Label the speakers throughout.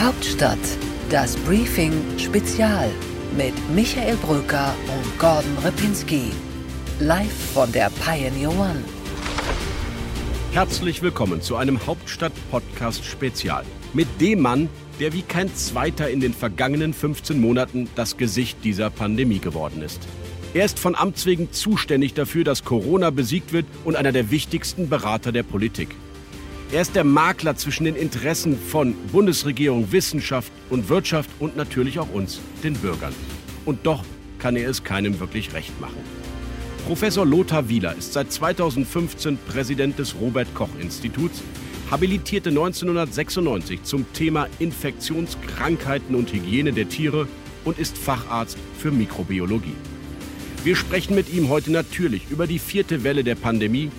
Speaker 1: Hauptstadt, das Briefing Spezial mit Michael Brücker und Gordon Ripinski. Live von der Pioneer One.
Speaker 2: Herzlich willkommen zu einem Hauptstadt-Podcast Spezial. Mit dem Mann, der wie kein zweiter in den vergangenen 15 Monaten das Gesicht dieser Pandemie geworden ist. Er ist von Amts wegen zuständig dafür, dass Corona besiegt wird und einer der wichtigsten Berater der Politik. Er ist der Makler zwischen den Interessen von Bundesregierung, Wissenschaft und Wirtschaft und natürlich auch uns, den Bürgern. Und doch kann er es keinem wirklich recht machen. Professor Lothar Wieler ist seit 2015 Präsident des Robert Koch Instituts, habilitierte 1996 zum Thema Infektionskrankheiten und Hygiene der Tiere und ist Facharzt für Mikrobiologie. Wir sprechen mit ihm heute natürlich über die vierte Welle der Pandemie,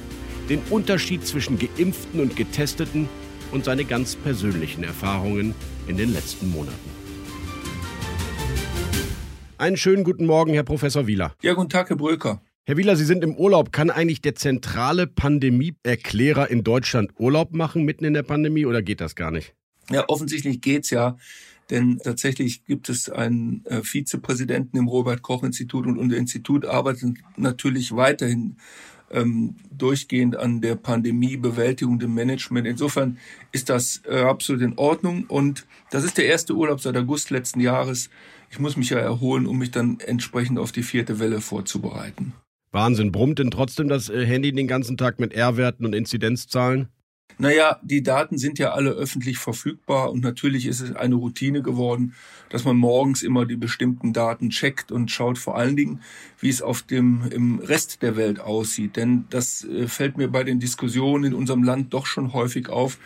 Speaker 2: den Unterschied zwischen Geimpften und Getesteten und seine ganz persönlichen Erfahrungen in den letzten Monaten. Einen schönen guten Morgen, Herr Professor Wieler.
Speaker 3: Ja, guten Tag, Herr Bröker.
Speaker 2: Herr Wieler, Sie sind im Urlaub. Kann eigentlich der zentrale Pandemieerklärer in Deutschland Urlaub machen mitten in der Pandemie oder geht das gar nicht?
Speaker 3: Ja, offensichtlich geht's ja. Denn tatsächlich gibt es einen äh, Vizepräsidenten im Robert Koch Institut und unser Institut arbeitet natürlich weiterhin ähm, durchgehend an der Pandemiebewältigung, dem Management. Insofern ist das äh, absolut in Ordnung und das ist der erste Urlaub seit August letzten Jahres. Ich muss mich ja erholen, um mich dann entsprechend auf die vierte Welle vorzubereiten.
Speaker 2: Wahnsinn. Brummt denn trotzdem das äh, Handy den ganzen Tag mit R-Werten und Inzidenzzahlen?
Speaker 3: Naja, die Daten sind ja alle öffentlich verfügbar und natürlich ist es eine Routine geworden, dass man morgens immer die bestimmten Daten checkt und schaut vor allen Dingen, wie es auf dem im Rest der Welt aussieht. Denn das äh, fällt mir bei den Diskussionen in unserem Land doch schon häufig auf.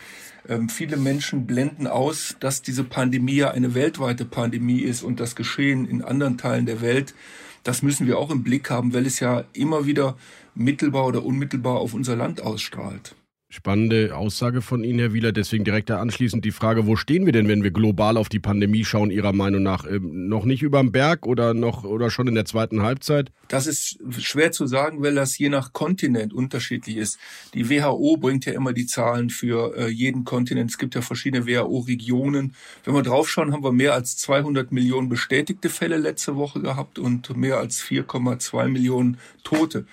Speaker 3: Ähm, viele Menschen blenden aus, dass diese Pandemie ja eine weltweite Pandemie ist und das Geschehen in anderen Teilen der Welt das müssen wir auch im Blick haben, weil es ja immer wieder mittelbar oder unmittelbar auf unser Land ausstrahlt.
Speaker 2: Spannende Aussage von Ihnen, Herr Wieler. Deswegen direkt da anschließend die Frage, wo stehen wir denn, wenn wir global auf die Pandemie schauen, Ihrer Meinung nach? Ähm, noch nicht überm Berg oder noch oder schon in der zweiten Halbzeit?
Speaker 3: Das ist schwer zu sagen, weil das je nach Kontinent unterschiedlich ist. Die WHO bringt ja immer die Zahlen für äh, jeden Kontinent. Es gibt ja verschiedene WHO-Regionen. Wenn wir draufschauen, haben wir mehr als 200 Millionen bestätigte Fälle letzte Woche gehabt und mehr als 4,2 Millionen Tote.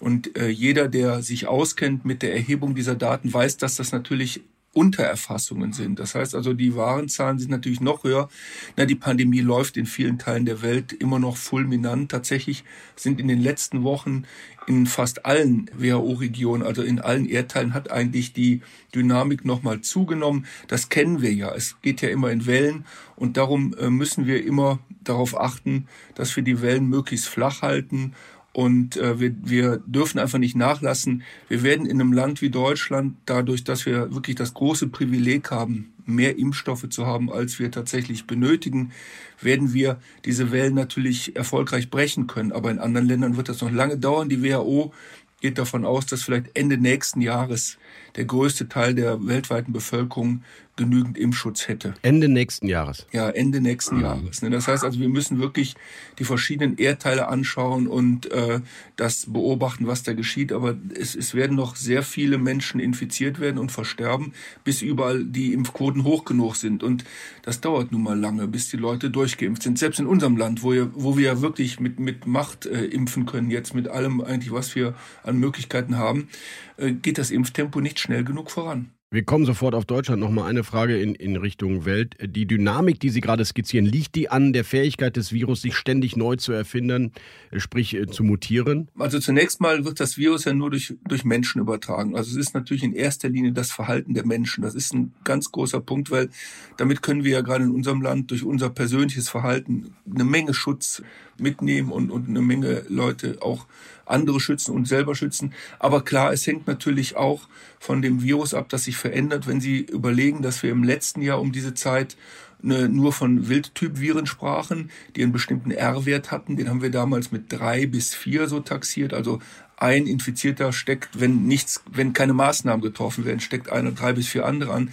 Speaker 3: Und äh, jeder, der sich auskennt mit der Erhebung dieser Daten, weiß, dass das natürlich Untererfassungen sind. Das heißt also, die wahren Zahlen sind natürlich noch höher. Na, die Pandemie läuft in vielen Teilen der Welt immer noch fulminant. Tatsächlich sind in den letzten Wochen in fast allen WHO-Regionen, also in allen Erdteilen, hat eigentlich die Dynamik nochmal zugenommen. Das kennen wir ja. Es geht ja immer in Wellen und darum äh, müssen wir immer darauf achten, dass wir die Wellen möglichst flach halten und äh, wir, wir dürfen einfach nicht nachlassen. Wir werden in einem Land wie Deutschland, dadurch, dass wir wirklich das große Privileg haben, mehr Impfstoffe zu haben, als wir tatsächlich benötigen, werden wir diese Wellen natürlich erfolgreich brechen können. Aber in anderen Ländern wird das noch lange dauern. Die WHO geht davon aus, dass vielleicht Ende nächsten Jahres der größte Teil der weltweiten Bevölkerung genügend Impfschutz hätte.
Speaker 2: Ende nächsten Jahres.
Speaker 3: Ja, Ende nächsten mhm. Jahres. Ne? Das heißt also, wir müssen wirklich die verschiedenen Erdteile anschauen und äh, das beobachten, was da geschieht. Aber es, es werden noch sehr viele Menschen infiziert werden und versterben, bis überall die Impfquoten hoch genug sind. Und das dauert nun mal lange, bis die Leute durchgeimpft sind. Selbst in unserem Land, wo, wir, wo wir ja wirklich mit, mit Macht äh, impfen können, jetzt mit allem eigentlich, was wir an Möglichkeiten haben, äh, geht das Impftempo nicht schnell genug voran.
Speaker 2: Wir kommen sofort auf Deutschland. Nochmal eine Frage in, in Richtung Welt. Die Dynamik, die Sie gerade skizzieren, liegt die an der Fähigkeit des Virus, sich ständig neu zu erfinden, sprich äh, zu mutieren?
Speaker 3: Also zunächst mal wird das Virus ja nur durch, durch Menschen übertragen. Also es ist natürlich in erster Linie das Verhalten der Menschen. Das ist ein ganz großer Punkt, weil damit können wir ja gerade in unserem Land durch unser persönliches Verhalten eine Menge Schutz mitnehmen und, und eine Menge Leute auch andere schützen und selber schützen. Aber klar, es hängt natürlich auch von dem Virus ab, das sich verändert. Wenn Sie überlegen, dass wir im letzten Jahr um diese Zeit nur von Wildtyp-Viren sprachen, die einen bestimmten R-Wert hatten, den haben wir damals mit drei bis vier so taxiert, also ein Infizierter steckt, wenn nichts, wenn keine Maßnahmen getroffen werden, steckt einer drei bis vier andere an.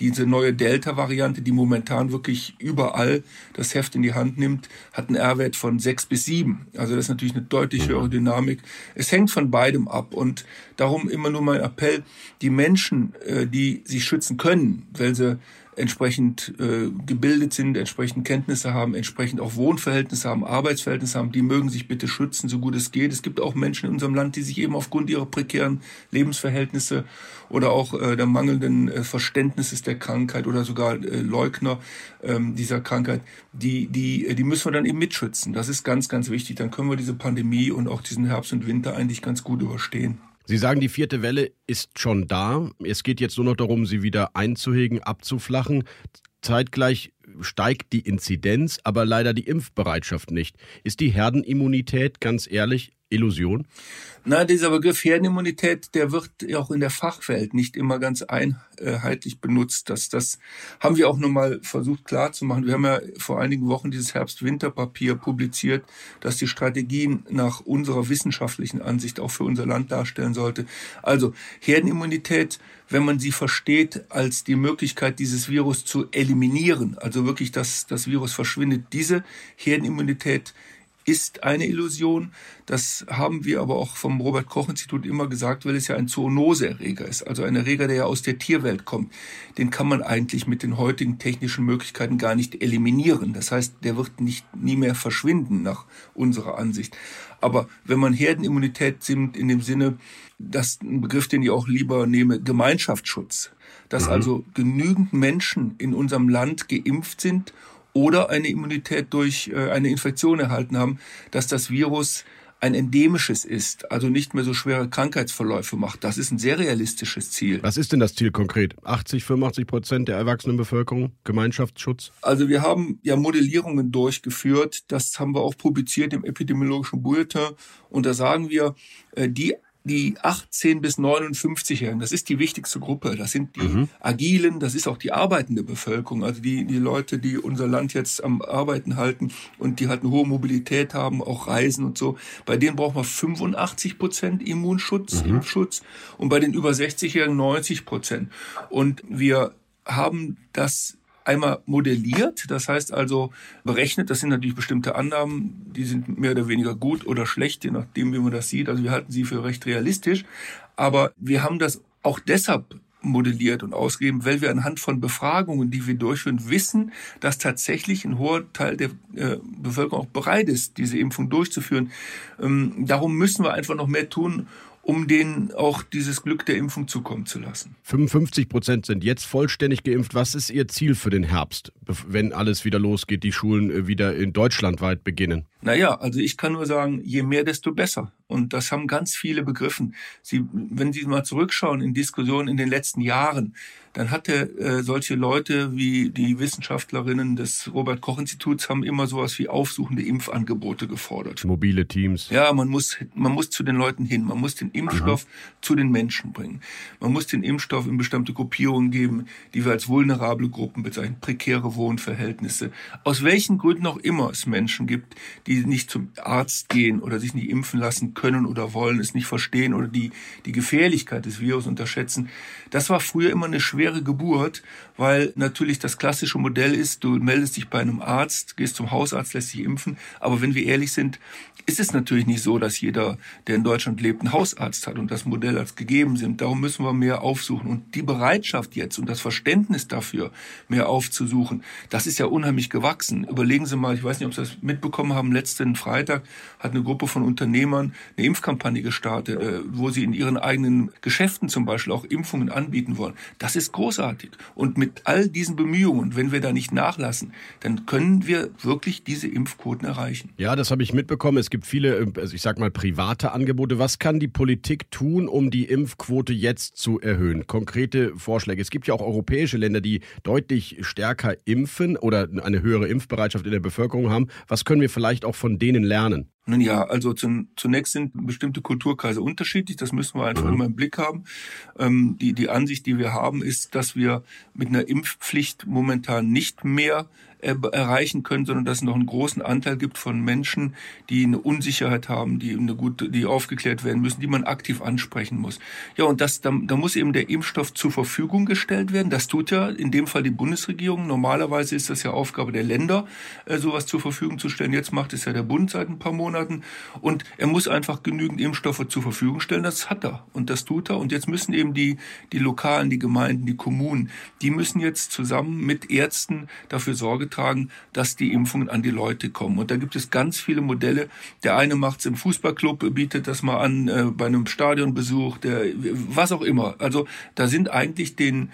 Speaker 3: Diese neue Delta-Variante, die momentan wirklich überall das Heft in die Hand nimmt, hat einen R-Wert von sechs bis sieben. Also das ist natürlich eine deutlich höhere Dynamik. Es hängt von beidem ab und darum immer nur mein Appell, die Menschen, äh, die sich schützen können, weil sie entsprechend äh, gebildet sind, entsprechend Kenntnisse haben, entsprechend auch Wohnverhältnisse haben, Arbeitsverhältnisse haben, die mögen sich bitte schützen, so gut es geht. Es gibt auch Menschen in unserem Land, die sich eben aufgrund ihrer prekären Lebensverhältnisse oder auch äh, der mangelnden äh, Verständnisses der Krankheit oder sogar äh, Leugner ähm, dieser Krankheit, die, die, äh, die müssen wir dann eben mitschützen. Das ist ganz, ganz wichtig. Dann können wir diese Pandemie und auch diesen Herbst und Winter eigentlich ganz gut überstehen.
Speaker 2: Sie sagen, die vierte Welle ist schon da. Es geht jetzt nur noch darum, sie wieder einzuhegen, abzuflachen. Zeitgleich steigt die Inzidenz, aber leider die Impfbereitschaft nicht. Ist die Herdenimmunität, ganz ehrlich, Illusion?
Speaker 3: Na, dieser Begriff Herdenimmunität, der wird auch in der Fachwelt nicht immer ganz einheitlich benutzt. Das, das haben wir auch nochmal versucht klarzumachen. Wir haben ja vor einigen Wochen dieses Herbst-Winter-Papier publiziert, das die Strategien nach unserer wissenschaftlichen Ansicht auch für unser Land darstellen sollte. Also Herdenimmunität, wenn man sie versteht als die Möglichkeit, dieses Virus zu eliminieren, also wirklich, dass das Virus verschwindet, diese Herdenimmunität ist eine Illusion. Das haben wir aber auch vom Robert Koch Institut immer gesagt, weil es ja ein Zoonoseerreger ist, also ein Erreger, der ja aus der Tierwelt kommt. Den kann man eigentlich mit den heutigen technischen Möglichkeiten gar nicht eliminieren. Das heißt, der wird nicht nie mehr verschwinden nach unserer Ansicht. Aber wenn man Herdenimmunität nimmt in dem Sinne, das ist ein Begriff, den ich auch lieber nehme, Gemeinschaftsschutz, dass mhm. also genügend Menschen in unserem Land geimpft sind oder eine Immunität durch äh, eine Infektion erhalten haben, dass das Virus ein endemisches ist, also nicht mehr so schwere Krankheitsverläufe macht. Das ist ein sehr realistisches Ziel.
Speaker 2: Was ist denn das Ziel konkret? 80, 85 Prozent der erwachsenen Bevölkerung Gemeinschaftsschutz?
Speaker 3: Also wir haben ja Modellierungen durchgeführt. Das haben wir auch publiziert im epidemiologischen Bulletin. Und da sagen wir, äh, die die 18 bis 59-Jährigen, das ist die wichtigste Gruppe. Das sind die mhm. Agilen, das ist auch die arbeitende Bevölkerung, also die, die Leute, die unser Land jetzt am Arbeiten halten und die halt eine hohe Mobilität haben, auch Reisen und so. Bei denen braucht man 85 Prozent Immunschutz, mhm. Impfschutz und bei den über 60-Jährigen 90 Prozent. Und wir haben das einmal modelliert, das heißt also berechnet, das sind natürlich bestimmte Annahmen, die sind mehr oder weniger gut oder schlecht, je nachdem, wie man das sieht. Also wir halten sie für recht realistisch, aber wir haben das auch deshalb modelliert und ausgegeben, weil wir anhand von Befragungen, die wir durchführen, wissen, dass tatsächlich ein hoher Teil der äh, Bevölkerung auch bereit ist, diese Impfung durchzuführen. Ähm, darum müssen wir einfach noch mehr tun, um denen auch dieses Glück der Impfung zukommen zu lassen.
Speaker 2: 55 Prozent sind jetzt vollständig geimpft. Was ist Ihr Ziel für den Herbst, wenn alles wieder losgeht, die Schulen äh, wieder in Deutschland weit beginnen?
Speaker 3: Naja, also ich kann nur sagen, je mehr, desto besser. Und das haben ganz viele begriffen. Sie, wenn Sie mal zurückschauen in Diskussionen in den letzten Jahren, dann hatte äh, solche Leute wie die Wissenschaftlerinnen des Robert Koch Instituts haben immer sowas wie aufsuchende Impfangebote gefordert.
Speaker 2: Mobile Teams.
Speaker 3: Ja, man muss man muss zu den Leuten hin, man muss den Impfstoff Aha. zu den Menschen bringen. Man muss den Impfstoff in bestimmte Gruppierungen geben, die wir als vulnerable Gruppen bezeichnen, prekäre Wohnverhältnisse. Aus welchen Gründen auch immer es Menschen gibt, die nicht zum Arzt gehen oder sich nicht impfen lassen können oder wollen, es nicht verstehen oder die die Gefährlichkeit des Virus unterschätzen. Das war früher immer eine schwere schwere Geburt, weil natürlich das klassische Modell ist, du meldest dich bei einem Arzt, gehst zum Hausarzt, lässt dich impfen. Aber wenn wir ehrlich sind, ist es natürlich nicht so, dass jeder, der in Deutschland lebt, einen Hausarzt hat und das Modell als gegeben sind. Darum müssen wir mehr aufsuchen. Und die Bereitschaft jetzt und das Verständnis dafür, mehr aufzusuchen, das ist ja unheimlich gewachsen. Überlegen Sie mal, ich weiß nicht, ob Sie das mitbekommen haben, letzten Freitag hat eine Gruppe von Unternehmern eine Impfkampagne gestartet, äh, wo sie in ihren eigenen Geschäften zum Beispiel auch Impfungen anbieten wollen. Das ist großartig. Und mit all diesen Bemühungen, wenn wir da nicht nachlassen, dann können wir wirklich diese Impfquoten erreichen.
Speaker 2: Ja, das habe ich mitbekommen. Es gibt viele, also ich sag mal, private Angebote. Was kann die Politik tun, um die Impfquote jetzt zu erhöhen? Konkrete Vorschläge. Es gibt ja auch europäische Länder, die deutlich stärker impfen oder eine höhere Impfbereitschaft in der Bevölkerung haben. Was können wir vielleicht auch von denen lernen?
Speaker 3: Nun ja, also zunächst sind bestimmte Kulturkreise unterschiedlich, das müssen wir einfach mhm. immer im Blick haben. Ähm, die, die Ansicht, die wir haben, ist, dass wir mit einer Impfpflicht momentan nicht mehr erreichen können, sondern dass es noch einen großen Anteil gibt von Menschen, die eine Unsicherheit haben, die eine gute, die aufgeklärt werden müssen, die man aktiv ansprechen muss. Ja, und das, da, da muss eben der Impfstoff zur Verfügung gestellt werden. Das tut ja in dem Fall die Bundesregierung. Normalerweise ist das ja Aufgabe der Länder, äh, sowas zur Verfügung zu stellen. Jetzt macht es ja der Bund seit ein paar Monaten. Und er muss einfach genügend Impfstoffe zur Verfügung stellen. Das hat er und das tut er. Und jetzt müssen eben die, die Lokalen, die Gemeinden, die Kommunen, die müssen jetzt zusammen mit Ärzten dafür Sorge tragen, dass die Impfungen an die Leute kommen. Und da gibt es ganz viele Modelle. Der eine macht es im Fußballclub, bietet das mal an äh, bei einem Stadionbesuch, der was auch immer. Also da sind eigentlich den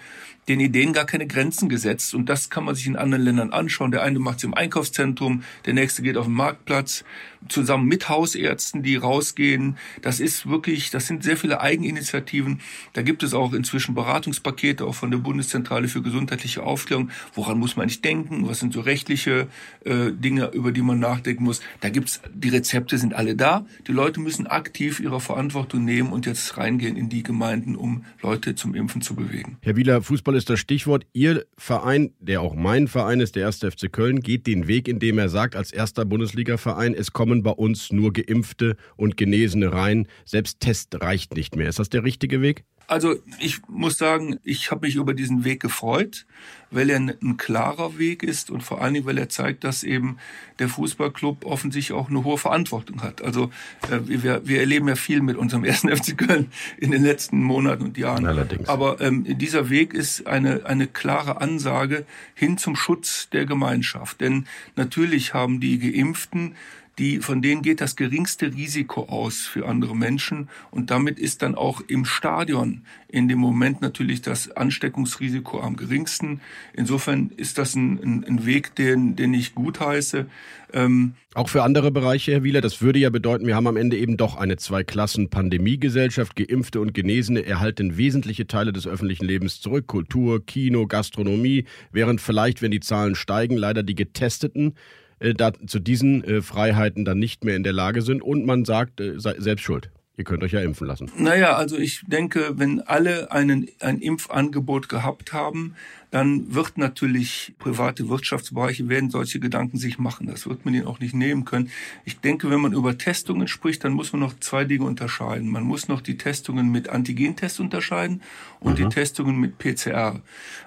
Speaker 3: den Ideen gar keine Grenzen gesetzt. Und das kann man sich in anderen Ländern anschauen. Der eine macht es im Einkaufszentrum, der nächste geht auf den Marktplatz, zusammen mit Hausärzten, die rausgehen. Das ist wirklich, das sind sehr viele Eigeninitiativen. Da gibt es auch inzwischen Beratungspakete, auch von der Bundeszentrale für gesundheitliche Aufklärung. Woran muss man nicht denken? Was sind so rechtliche äh, Dinge, über die man nachdenken muss? Da gibt's, die Rezepte sind alle da. Die Leute müssen aktiv ihre Verantwortung nehmen und jetzt reingehen in die Gemeinden, um Leute zum Impfen zu bewegen.
Speaker 2: Herr Wieler, Fußball Fußball ist das Stichwort. Ihr Verein, der auch mein Verein ist, der 1. FC Köln, geht den Weg, indem er sagt, als erster Bundesliga-Verein, es kommen bei uns nur Geimpfte und Genesene rein. Selbst Test reicht nicht mehr. Ist das der richtige Weg?
Speaker 3: Also ich muss sagen, ich habe mich über diesen Weg gefreut, weil er ein, klarer Weg ist und vor allen Dingen, weil er zeigt, dass eben der Fußballclub offensichtlich auch eine hohe Verantwortung hat. Also äh, wir, wir erleben ja viel mit unserem ersten FC Köln in den letzten Monaten und Jahren.
Speaker 2: Allerdings.
Speaker 3: Aber ähm, dieser Weg ist eine, eine klare Ansage hin zum Schutz der Gemeinschaft. Denn natürlich haben die Geimpften die, von denen geht das geringste Risiko aus für andere Menschen. Und damit ist dann auch im Stadion in dem Moment natürlich das Ansteckungsrisiko am geringsten. Insofern ist das ein, ein, ein Weg, den, den ich gutheiße.
Speaker 2: Ähm auch für andere Bereiche, Herr Wieler, das würde ja bedeuten, wir haben am Ende eben doch eine Zwei-Klassen-Pandemiegesellschaft. Geimpfte und Genesene erhalten wesentliche Teile des öffentlichen Lebens zurück. Kultur, Kino, Gastronomie, während vielleicht, wenn die Zahlen steigen, leider die Getesteten äh, da, zu diesen äh, Freiheiten dann nicht mehr in der Lage sind und man sagt, äh, selbst schuld. Ihr könnt euch ja impfen lassen.
Speaker 3: Naja, also ich denke, wenn alle einen, ein Impfangebot gehabt haben, dann wird natürlich private Wirtschaftsbereiche werden solche Gedanken sich machen. Das wird man ihnen auch nicht nehmen können. Ich denke, wenn man über Testungen spricht, dann muss man noch zwei Dinge unterscheiden. Man muss noch die Testungen mit Antigentests unterscheiden und mhm. die Testungen mit PCR.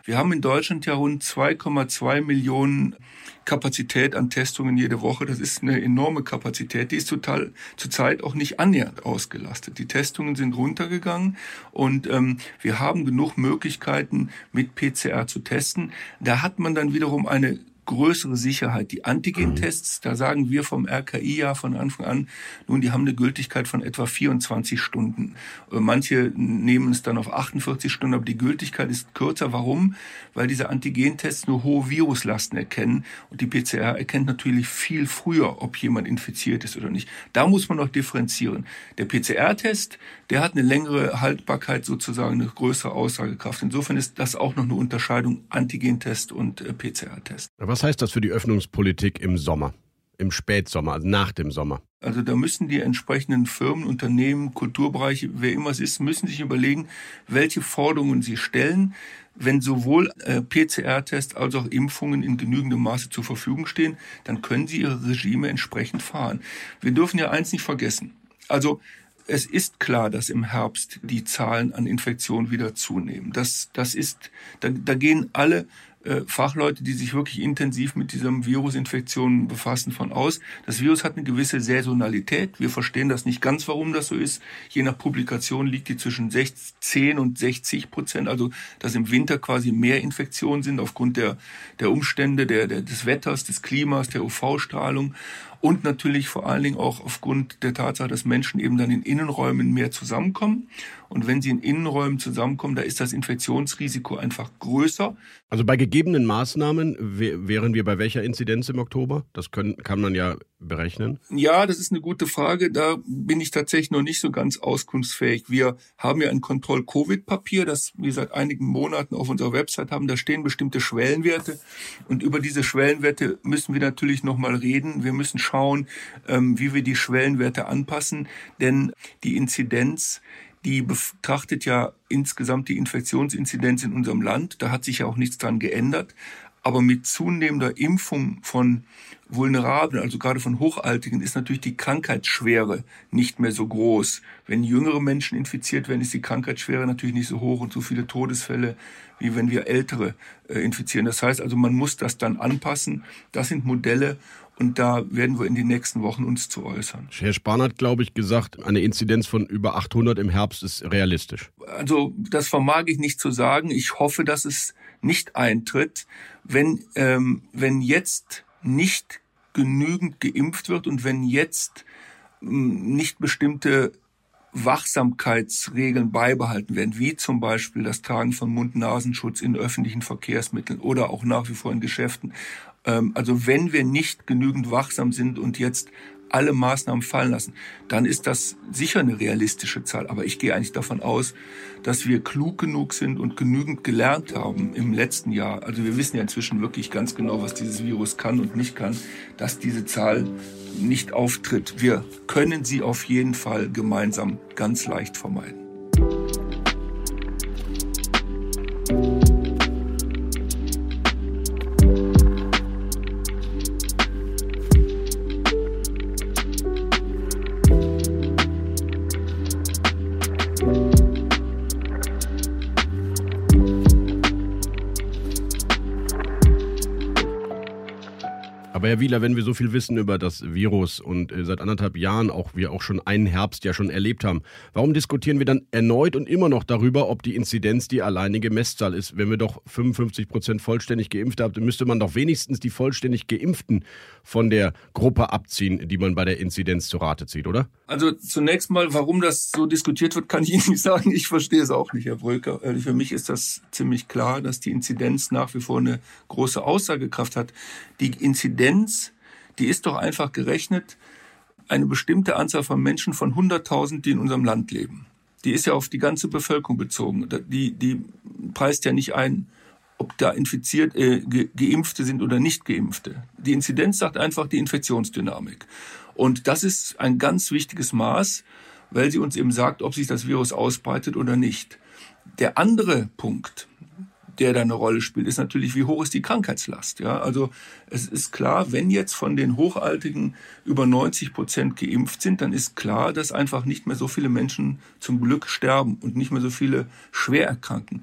Speaker 3: Wir haben in Deutschland ja rund 2,2 Millionen Kapazität an Testungen jede Woche. Das ist eine enorme Kapazität. Die ist total zurzeit auch nicht annähernd ausgelastet. Die Testungen sind runtergegangen und ähm, wir haben genug Möglichkeiten mit PCR zu testen. Da hat man dann wiederum eine größere Sicherheit. Die Antigen-Tests, da sagen wir vom RKI ja von Anfang an, nun, die haben eine Gültigkeit von etwa 24 Stunden. Äh, manche nehmen es dann auf 48 Stunden, aber die Gültigkeit ist kürzer. Warum? Weil diese Antigen-Tests nur hohe Viruslasten erkennen und die PCR erkennt natürlich viel früher, ob jemand infiziert ist oder nicht. Da muss man noch differenzieren. Der PCR-Test, der hat eine längere Haltbarkeit sozusagen, eine größere Aussagekraft. Insofern ist das auch noch eine Unterscheidung Antigen-Test und äh, PCR-Test.
Speaker 2: Was heißt das für die Öffnungspolitik im Sommer? Im Spätsommer, also nach dem Sommer?
Speaker 3: Also da müssen die entsprechenden Firmen, Unternehmen, Kulturbereiche, wer immer es ist, müssen sich überlegen, welche Forderungen sie stellen. Wenn sowohl äh, PCR-Tests als auch Impfungen in genügendem Maße zur Verfügung stehen, dann können sie ihre Regime entsprechend fahren. Wir dürfen ja eins nicht vergessen. Also es ist klar, dass im Herbst die Zahlen an Infektionen wieder zunehmen. Das, das ist, da, da gehen alle äh, Fachleute, die sich wirklich intensiv mit diesem Virusinfektion befassen, von aus. Das Virus hat eine gewisse Saisonalität. Wir verstehen das nicht ganz, warum das so ist. Je nach Publikation liegt die zwischen 10 und 60 Prozent. Also, dass im Winter quasi mehr Infektionen sind aufgrund der, der Umstände, der, der, des Wetters, des Klimas, der UV-Strahlung und natürlich vor allen Dingen auch aufgrund der Tatsache, dass Menschen eben dann in Innenräumen mehr zusammenkommen. Und wenn sie in Innenräumen zusammenkommen, da ist das Infektionsrisiko einfach größer.
Speaker 2: Also bei gegebenen Maßnahmen wären wir bei welcher Inzidenz im Oktober? Das können, kann man ja berechnen.
Speaker 3: Ja, das ist eine gute Frage. Da bin ich tatsächlich noch nicht so ganz auskunftsfähig. Wir haben ja ein Kontroll-Covid-Papier, das wir seit einigen Monaten auf unserer Website haben. Da stehen bestimmte Schwellenwerte. Und über diese Schwellenwerte müssen wir natürlich nochmal reden. Wir müssen schauen, ähm, wie wir die Schwellenwerte anpassen. Denn die Inzidenz, die betrachtet ja insgesamt die Infektionsinzidenz in unserem Land. Da hat sich ja auch nichts dran geändert. Aber mit zunehmender Impfung von Vulnerablen, also gerade von Hochaltigen, ist natürlich die Krankheitsschwere nicht mehr so groß. Wenn jüngere Menschen infiziert werden, ist die Krankheitsschwere natürlich nicht so hoch und so viele Todesfälle, wie wenn wir ältere äh, infizieren. Das heißt also, man muss das dann anpassen. Das sind Modelle und da werden wir in den nächsten Wochen uns zu äußern.
Speaker 2: Herr Spahn hat, glaube ich, gesagt, eine Inzidenz von über 800 im Herbst ist realistisch.
Speaker 3: Also das vermag ich nicht zu sagen. Ich hoffe, dass es nicht eintritt, wenn, ähm, wenn jetzt nicht genügend geimpft wird und wenn jetzt ähm, nicht bestimmte Wachsamkeitsregeln beibehalten werden, wie zum Beispiel das Tragen von Mund-Nasenschutz in öffentlichen Verkehrsmitteln oder auch nach wie vor in Geschäften. Ähm, also wenn wir nicht genügend wachsam sind und jetzt alle Maßnahmen fallen lassen, dann ist das sicher eine realistische Zahl. Aber ich gehe eigentlich davon aus, dass wir klug genug sind und genügend gelernt haben im letzten Jahr. Also wir wissen ja inzwischen wirklich ganz genau, was dieses Virus kann und nicht kann, dass diese Zahl nicht auftritt. Wir können sie auf jeden Fall gemeinsam ganz leicht vermeiden.
Speaker 2: Herr Wieler, wenn wir so viel wissen über das Virus und äh, seit anderthalb Jahren auch wir auch schon einen Herbst ja schon erlebt haben, warum diskutieren wir dann erneut und immer noch darüber, ob die Inzidenz die alleinige Messzahl ist? Wenn wir doch 55 Prozent vollständig geimpft haben, müsste man doch wenigstens die vollständig Geimpften von der Gruppe abziehen, die man bei der Inzidenz zu Rate zieht, oder?
Speaker 3: Also zunächst mal, warum das so diskutiert wird, kann ich Ihnen nicht sagen. Ich verstehe es auch nicht, Herr Bröker. Äh, für mich ist das ziemlich klar, dass die Inzidenz nach wie vor eine große Aussagekraft hat. Die Inzidenz die ist doch einfach gerechnet, eine bestimmte Anzahl von Menschen von 100.000, die in unserem Land leben. Die ist ja auf die ganze Bevölkerung bezogen. Die, die preist ja nicht ein, ob da infiziert, äh, Geimpfte sind oder nicht Geimpfte. Die Inzidenz sagt einfach die Infektionsdynamik. Und das ist ein ganz wichtiges Maß, weil sie uns eben sagt, ob sich das Virus ausbreitet oder nicht. Der andere Punkt, der da eine Rolle spielt, ist natürlich, wie hoch ist die Krankheitslast. Ja, also es ist klar, wenn jetzt von den Hochaltigen über 90 Prozent geimpft sind, dann ist klar, dass einfach nicht mehr so viele Menschen zum Glück sterben und nicht mehr so viele schwer erkranken.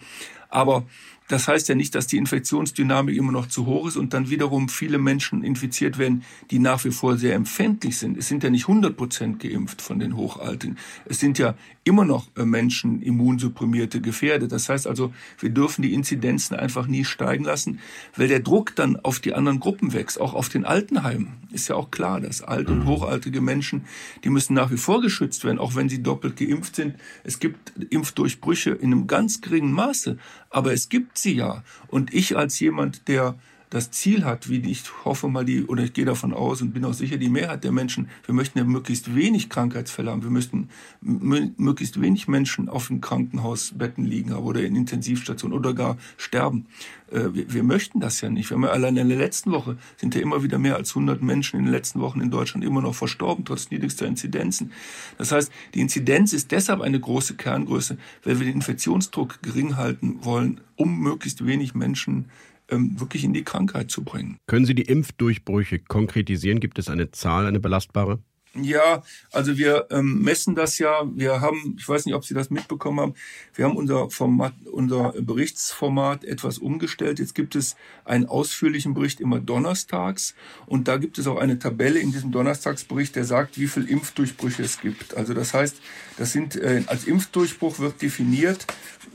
Speaker 3: Aber das heißt ja nicht, dass die Infektionsdynamik immer noch zu hoch ist und dann wiederum viele Menschen infiziert werden, die nach wie vor sehr empfindlich sind. Es sind ja nicht 100 Prozent geimpft von den Hochalten. Es sind ja immer noch äh, Menschen immunsupprimierte gefährdet. Das heißt also, wir dürfen die Inzidenzen einfach nie steigen lassen, weil der Druck dann auf die anderen Gruppen wächst, auch auf den Altenheimen. Ist ja auch klar, dass alte und mhm. hochaltige Menschen, die müssen nach wie vor geschützt werden, auch wenn sie doppelt geimpft sind. Es gibt Impfdurchbrüche in einem ganz geringen Maße, aber es gibt sie ja. Und ich als jemand, der das Ziel hat, wie ich hoffe mal die, oder ich gehe davon aus und bin auch sicher, die Mehrheit der Menschen, wir möchten ja möglichst wenig Krankheitsfälle haben. Wir möchten möglichst wenig Menschen auf den Krankenhausbetten liegen haben oder in Intensivstationen oder gar sterben. Äh, wir, möchten das ja nicht. Wir haben ja allein in der letzten Woche sind ja immer wieder mehr als 100 Menschen in den letzten Wochen in Deutschland immer noch verstorben, trotz niedrigster Inzidenzen. Das heißt, die Inzidenz ist deshalb eine große Kerngröße, weil wir den Infektionsdruck gering halten wollen, um möglichst wenig Menschen wirklich in die Krankheit zu bringen.
Speaker 2: Können Sie die Impfdurchbrüche konkretisieren? Gibt es eine Zahl, eine belastbare?
Speaker 3: Ja, also wir ähm, messen das ja. Wir haben, ich weiß nicht, ob Sie das mitbekommen haben, wir haben unser Format, unser Berichtsformat etwas umgestellt. Jetzt gibt es einen ausführlichen Bericht immer donnerstags und da gibt es auch eine Tabelle in diesem Donnerstagsbericht, der sagt, wie viel Impfdurchbrüche es gibt. Also das heißt, das sind äh, als Impfdurchbruch wird definiert,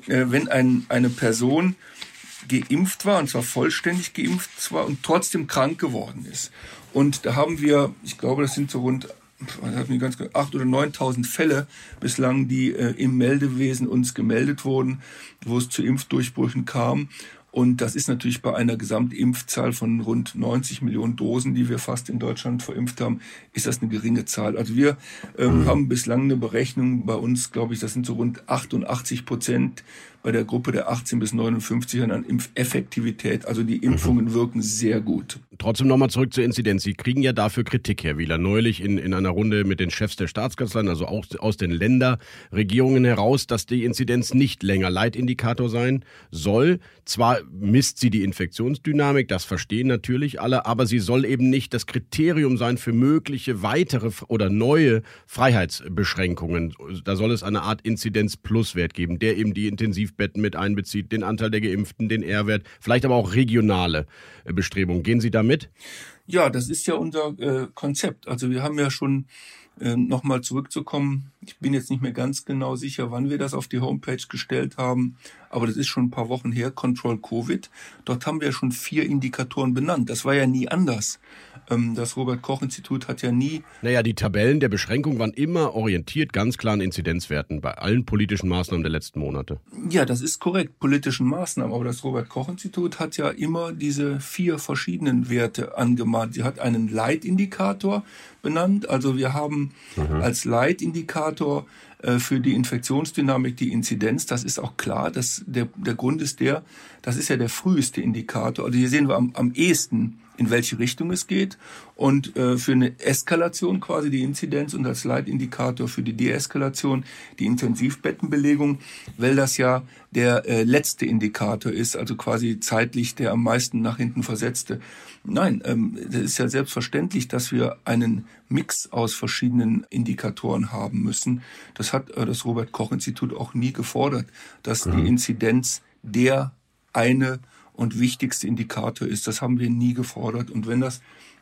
Speaker 3: äh, wenn ein, eine Person geimpft war, und zwar vollständig geimpft war und trotzdem krank geworden ist. Und da haben wir, ich glaube, das sind so rund acht oder 9.000 Fälle bislang, die äh, im Meldewesen uns gemeldet wurden, wo es zu Impfdurchbrüchen kam. Und das ist natürlich bei einer Gesamtimpfzahl von rund 90 Millionen Dosen, die wir fast in Deutschland verimpft haben, ist das eine geringe Zahl. Also wir ähm, mhm. haben bislang eine Berechnung bei uns, glaube ich, das sind so rund 88 Prozent bei der Gruppe der 18 bis 59 an Impfeffektivität. Also die Impfungen mhm. wirken sehr gut.
Speaker 2: Trotzdem nochmal zurück zur Inzidenz. Sie kriegen ja dafür Kritik, Herr Wieler. Neulich in, in einer Runde mit den Chefs der Staatskanzleien, also auch aus den Länderregierungen heraus, dass die Inzidenz nicht länger Leitindikator sein soll. Zwar misst sie die Infektionsdynamik, das verstehen natürlich alle, aber sie soll eben nicht das Kriterium sein für mögliche weitere oder neue Freiheitsbeschränkungen. Da soll es eine Art Inzidenz-Plus-Wert geben, der eben die Intensivbetten mit einbezieht, den Anteil der Geimpften, den R-Wert, vielleicht aber auch regionale Bestrebungen. Gehen Sie damit?
Speaker 3: Ja, das ist ja unser äh, Konzept. Also wir haben ja schon äh, nochmal zurückzukommen. Ich bin jetzt nicht mehr ganz genau sicher, wann wir das auf die Homepage gestellt haben, aber das ist schon ein paar Wochen her, Control Covid. Dort haben wir schon vier Indikatoren benannt. Das war ja nie anders. Ähm, das Robert-Koch-Institut hat ja nie.
Speaker 2: Naja, die Tabellen der Beschränkung waren immer orientiert ganz klar an Inzidenzwerten bei allen politischen Maßnahmen der letzten Monate.
Speaker 3: Ja, das ist korrekt, politischen Maßnahmen. Aber das Robert-Koch-Institut hat ja immer diese vier verschiedenen Werte angemahnt. Sie hat einen Leitindikator benannt. Also wir haben mhm. als Leitindikator äh, für die Infektionsdynamik die Inzidenz. Das ist auch klar. Das, der, der Grund ist der, das ist ja der früheste Indikator. Also hier sehen wir am, am ehesten, in welche Richtung es geht. Und äh, für eine Eskalation quasi die Inzidenz und als Leitindikator für die Deeskalation die Intensivbettenbelegung, weil das ja der äh, letzte Indikator ist, also quasi zeitlich der am meisten nach hinten versetzte. Nein, ähm, das ist ja selbstverständlich, dass wir einen Mix aus verschiedenen Indikatoren haben müssen. Das hat äh, das Robert Koch Institut auch nie gefordert, dass mhm. die Inzidenz der eine und wichtigste Indikator ist. Das haben wir nie gefordert. Und wenn das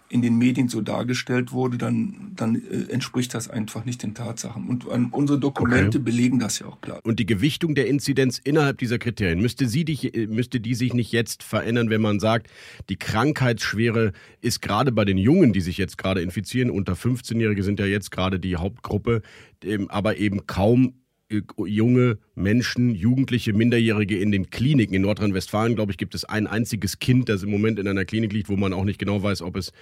Speaker 3: in den Medien so dargestellt wurde, dann, dann äh, entspricht das einfach nicht den Tatsachen. Und an unsere Dokumente okay. belegen das ja auch klar.
Speaker 2: Und die Gewichtung der Inzidenz innerhalb dieser Kriterien, müsste, sie die, müsste die sich nicht jetzt verändern, wenn man sagt, die Krankheitsschwere ist gerade bei den Jungen, die sich jetzt gerade infizieren, unter 15-Jährige sind ja jetzt gerade die Hauptgruppe, aber eben kaum äh, junge Menschen, Jugendliche, Minderjährige in den Kliniken. In Nordrhein-Westfalen, glaube ich, gibt es ein einziges Kind, das im Moment in einer Klinik liegt, wo man auch nicht genau weiß, ob es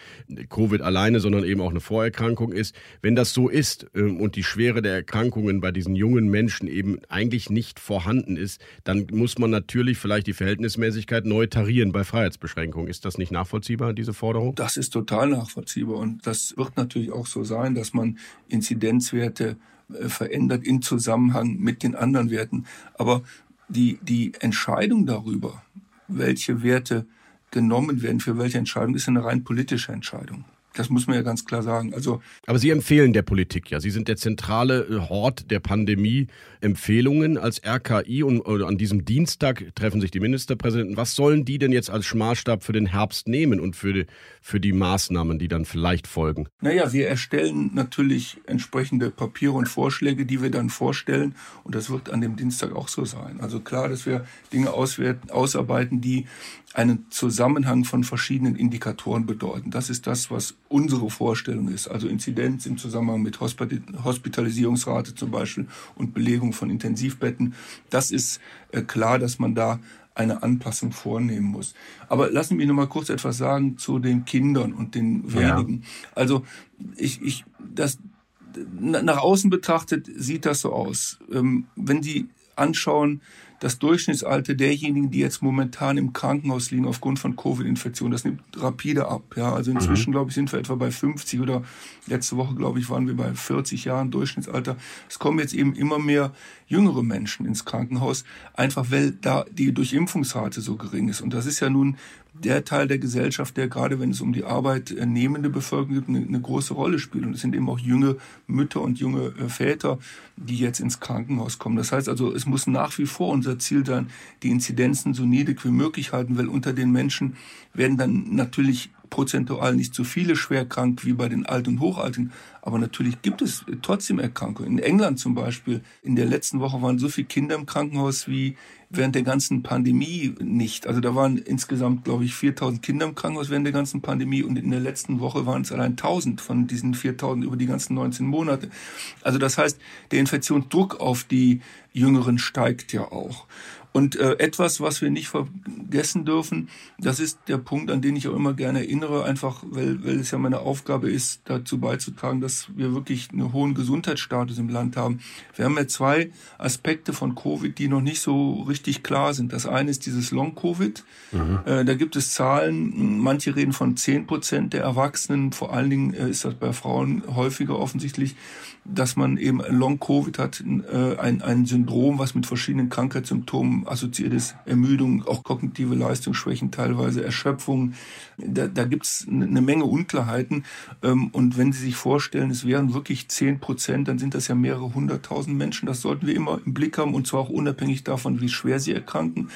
Speaker 2: Covid alleine, sondern eben auch eine Vorerkrankung ist. Wenn das so ist ähm, und die Schwere der Erkrankungen bei diesen jungen Menschen eben eigentlich nicht vorhanden ist, dann muss man natürlich vielleicht die Verhältnismäßigkeit neu tarieren bei Freiheitsbeschränkungen. Ist das nicht nachvollziehbar, diese Forderung?
Speaker 3: Das ist total nachvollziehbar und das wird natürlich auch so sein, dass man Inzidenzwerte äh, verändert in Zusammenhang mit den anderen Werten. Aber die, die Entscheidung darüber, welche Werte genommen werden, für welche Entscheidung, ist eine rein politische Entscheidung. Das muss man ja ganz klar sagen. Also,
Speaker 2: Aber Sie empfehlen der Politik ja. Sie sind der zentrale äh, Hort der Pandemie-Empfehlungen als RKI und an diesem Dienstag treffen sich die Ministerpräsidenten. Was sollen die denn jetzt als Maßstab für den Herbst nehmen und für die, für die Maßnahmen, die dann vielleicht folgen?
Speaker 3: Naja, wir erstellen natürlich entsprechende Papiere und Vorschläge, die wir dann vorstellen. Und das wird an dem Dienstag auch so sein. Also klar, dass wir Dinge auswerten, ausarbeiten, die einen Zusammenhang von verschiedenen Indikatoren bedeuten. Das ist das, was unsere Vorstellung ist. Also Inzidenz im Zusammenhang mit Hospitalisierungsrate zum Beispiel und Belegung von Intensivbetten. Das ist äh, klar, dass man da eine Anpassung vornehmen muss. Aber lassen Sie mich noch mal kurz etwas sagen zu den Kindern und den wenigen. Ja. Also ich, ich, das, nach außen betrachtet sieht das so aus. Ähm, wenn Sie anschauen, das Durchschnittsalter derjenigen, die jetzt momentan im Krankenhaus liegen aufgrund von Covid-Infektion, das nimmt rapide ab. Ja, also inzwischen, mhm. glaube ich, sind wir etwa bei 50 oder letzte Woche, glaube ich, waren wir bei 40 Jahren Durchschnittsalter. Es kommen jetzt eben immer mehr jüngere Menschen ins Krankenhaus, einfach weil da die Durchimpfungsrate so gering ist. Und das ist ja nun der Teil der Gesellschaft, der gerade wenn es um die arbeitnehmende Bevölkerung geht, eine, eine große Rolle spielt. Und es sind eben auch junge Mütter und junge äh, Väter, die jetzt ins Krankenhaus kommen. Das heißt also, es muss nach wie vor unser Ziel sein, die Inzidenzen so niedrig wie möglich halten, weil unter den Menschen werden dann natürlich prozentual nicht so viele schwer krank wie bei den Alt- und Hochalten. Aber natürlich gibt es trotzdem Erkrankungen. In England zum Beispiel, in der letzten Woche waren so viele Kinder im Krankenhaus wie während der ganzen Pandemie nicht. Also da waren insgesamt, glaube ich, 4000 Kinder im Krankenhaus während der ganzen Pandemie und in der letzten Woche waren es allein 1000 von diesen 4000 über die ganzen 19 Monate. Also das heißt, der Infektionsdruck auf die Jüngeren steigt ja auch. Und äh, etwas, was wir nicht vergessen dürfen, das ist der Punkt, an den ich auch immer gerne erinnere, einfach weil, weil es ja meine Aufgabe ist, dazu beizutragen, dass wir wirklich einen hohen Gesundheitsstatus im Land haben. Wir haben ja zwei Aspekte von Covid, die noch nicht so richtig klar sind. Das eine ist dieses Long-Covid. Mhm. Äh, da gibt es Zahlen, manche reden von zehn Prozent der Erwachsenen, vor allen Dingen äh, ist das bei Frauen häufiger offensichtlich, dass man eben Long-Covid hat, äh, ein, ein Syndrom, was mit verschiedenen Krankheitssymptomen assoziiert ist, Ermüdung, auch kognitive Leistungsschwächen, teilweise Erschöpfung. Da, da gibt es eine Menge Unklarheiten. Ähm, und wenn Sie sich vorstellen, es wären wirklich zehn Prozent, dann sind das ja mehrere hunderttausend Menschen. Das sollten wir immer im Blick haben und zwar auch unabhängig davon, wie schwer sie erkranken.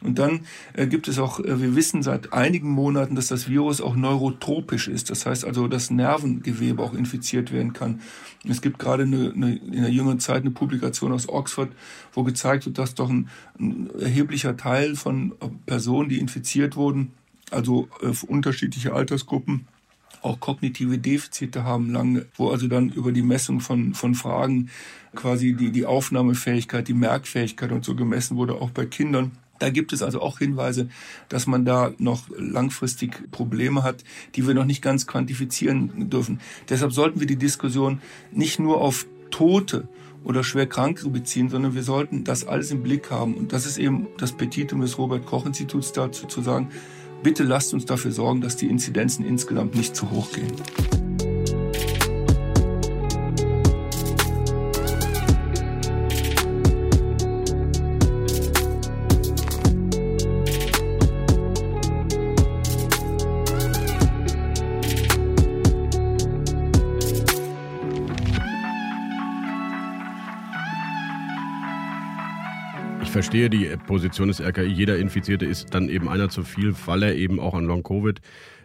Speaker 3: Und dann äh, gibt es auch, äh, wir wissen seit einigen Monaten, dass das Virus auch neurotropisch ist. Das heißt also, dass Nervengewebe auch infiziert werden kann. Es gibt gerade eine, eine, in der jüngeren Zeit eine Publikation aus Oxford, wo gezeigt wird, dass doch ein, ein erheblicher Teil von Personen, die infiziert wurden, also äh, unterschiedliche Altersgruppen, auch kognitive Defizite haben lange, wo also dann über die Messung von, von Fragen quasi die, die Aufnahmefähigkeit, die Merkfähigkeit und so gemessen wurde, auch bei Kindern. Da gibt es also auch Hinweise, dass man da noch langfristig Probleme hat, die wir noch nicht ganz quantifizieren dürfen. Deshalb sollten wir die Diskussion nicht nur auf Tote oder schwer Kranke beziehen, sondern wir sollten das alles im Blick haben. Und das ist eben das Petitum des Robert Koch Instituts dazu zu sagen, bitte lasst uns dafür sorgen, dass die Inzidenzen insgesamt nicht zu hoch gehen.
Speaker 2: Verstehe die Position des RKI. Jeder Infizierte ist dann eben einer zu viel, weil er eben auch an Long-Covid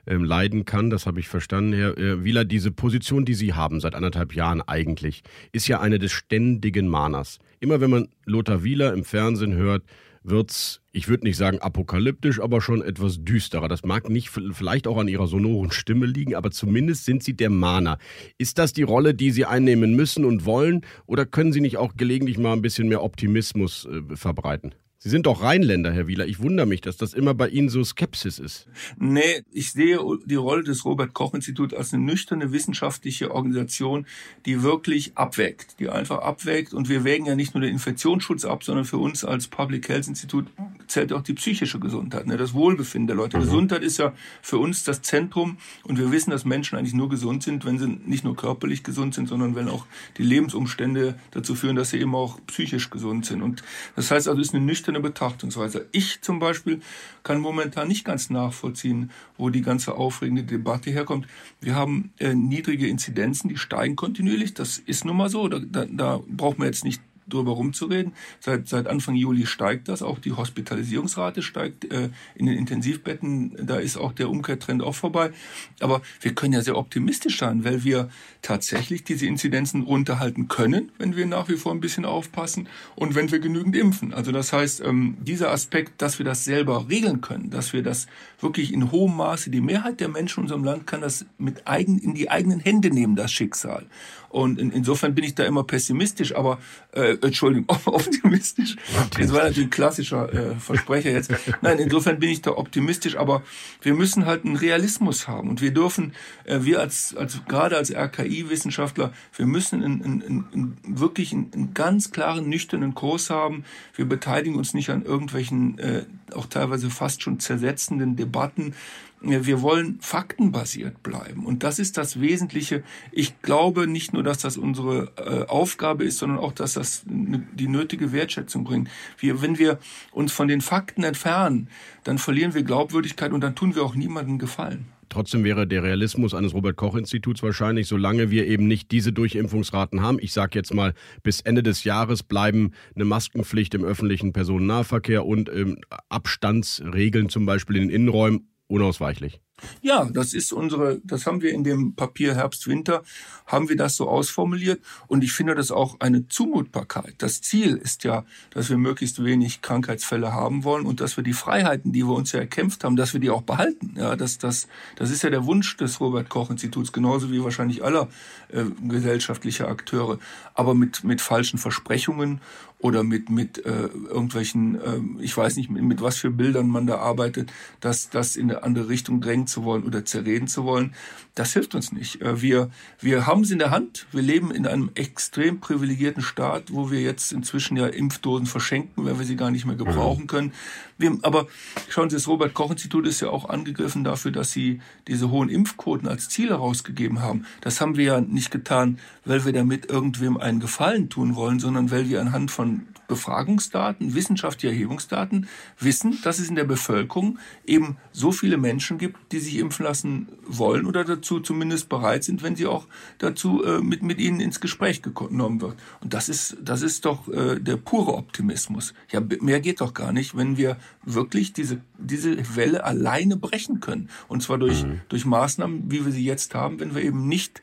Speaker 2: ähm, leiden kann. Das habe ich verstanden, Herr äh, Wieler. Diese Position, die Sie haben seit anderthalb Jahren eigentlich, ist ja eine des ständigen Mahners. Immer wenn man Lothar Wieler im Fernsehen hört, wird's, ich würde nicht sagen apokalyptisch, aber schon etwas düsterer. Das mag nicht vielleicht auch an ihrer sonoren Stimme liegen, aber zumindest sind sie der Mahner. Ist das die Rolle, die sie einnehmen müssen und wollen, oder können sie nicht auch gelegentlich mal ein bisschen mehr Optimismus äh, verbreiten? Sie sind doch Rheinländer, Herr Wieler. Ich wundere mich, dass das immer bei Ihnen so Skepsis ist.
Speaker 3: Nee, ich sehe die Rolle des Robert-Koch-Instituts als eine nüchterne wissenschaftliche Organisation, die wirklich abwägt, die einfach abwägt. Und wir wägen ja nicht nur den Infektionsschutz ab, sondern für uns als Public Health Institut zählt auch die psychische Gesundheit, ne, das Wohlbefinden der Leute. Mhm. Gesundheit ist ja für uns das Zentrum. Und wir wissen, dass Menschen eigentlich nur gesund sind, wenn sie nicht nur körperlich gesund sind, sondern wenn auch die Lebensumstände dazu führen, dass sie eben auch psychisch gesund sind. Und das heißt also, es ist eine nüchterne nüchterne Betrachtungsweise. Ich zum Beispiel kann momentan nicht ganz nachvollziehen, wo die ganze aufregende Debatte herkommt. Wir haben äh, niedrige Inzidenzen, die steigen kontinuierlich. Das ist nun mal so. Da, da, da braucht man jetzt nicht drüber rumzureden. Seit, seit Anfang Juli steigt das, auch die Hospitalisierungsrate steigt äh, in den Intensivbetten. Da ist auch der Umkehrtrend auch vorbei. Aber wir können ja sehr optimistisch sein, weil wir tatsächlich diese Inzidenzen runterhalten können, wenn wir nach wie vor ein bisschen aufpassen und wenn wir genügend impfen. Also das heißt, ähm, dieser Aspekt, dass wir das selber regeln können, dass wir das wirklich in hohem Maße, die Mehrheit der Menschen in unserem Land kann das mit eigen, in die eigenen Hände nehmen, das Schicksal. Und in, insofern bin ich da immer pessimistisch, aber äh, Entschuldigung, optimistisch. Das war natürlich ein klassischer äh, Versprecher jetzt. Nein, insofern bin ich da optimistisch, aber wir müssen halt einen Realismus haben und wir dürfen, äh, wir als, als gerade als RKI-Wissenschaftler, wir müssen einen, einen, einen, wirklich einen ganz klaren, nüchternen Kurs haben. Wir beteiligen uns nicht an irgendwelchen, äh, auch teilweise fast schon zersetzenden Debatten wir wollen faktenbasiert bleiben. Und das ist das Wesentliche. Ich glaube nicht nur, dass das unsere äh, Aufgabe ist, sondern auch, dass das die nötige Wertschätzung bringt. Wir, wenn wir uns von den Fakten entfernen, dann verlieren wir Glaubwürdigkeit und dann tun wir auch niemandem Gefallen.
Speaker 2: Trotzdem wäre der Realismus eines Robert-Koch-Instituts wahrscheinlich, solange wir eben nicht diese Durchimpfungsraten haben. Ich sage jetzt mal, bis Ende des Jahres bleiben eine Maskenpflicht im öffentlichen Personennahverkehr und ähm, Abstandsregeln zum Beispiel in den Innenräumen unausweichlich.
Speaker 3: Ja, das ist unsere, das haben wir in dem Papier Herbst, Winter, haben wir das so ausformuliert. Und ich finde das auch eine Zumutbarkeit. Das Ziel ist ja, dass wir möglichst wenig Krankheitsfälle haben wollen und dass wir die Freiheiten, die wir uns ja erkämpft haben, dass wir die auch behalten. Ja, das, das, das ist ja der Wunsch des Robert-Koch-Instituts, genauso wie wahrscheinlich aller äh, gesellschaftlicher Akteure. Aber mit, mit falschen Versprechungen oder mit, mit äh, irgendwelchen, äh, ich weiß nicht, mit, mit was für Bildern man da arbeitet, dass das in eine andere Richtung drängen zu wollen oder zerreden zu wollen, das hilft uns nicht. Äh, wir, wir haben es in der Hand. Wir leben in einem extrem privilegierten Staat, wo wir jetzt inzwischen ja Impfdosen verschenken, wenn wir sie gar nicht mehr gebrauchen mhm. können. Wir, aber schauen Sie, das Robert-Koch-Institut ist ja auch angegriffen dafür, dass Sie diese hohen Impfquoten als Ziel herausgegeben haben. Das haben wir ja nicht getan, weil wir damit irgendwem einen Gefallen tun wollen, sondern weil wir anhand von Befragungsdaten, wissenschaftliche Erhebungsdaten wissen, dass es in der Bevölkerung eben so viele Menschen gibt, die sich impfen lassen wollen oder dazu zumindest bereit sind, wenn sie auch dazu äh, mit, mit ihnen ins Gespräch genommen wird. Und das ist, das ist doch äh, der pure Optimismus. Ja, mehr geht doch gar nicht, wenn wir wirklich diese, diese Welle alleine brechen können. Und zwar durch, mhm. durch Maßnahmen, wie wir sie jetzt haben, wenn wir eben nicht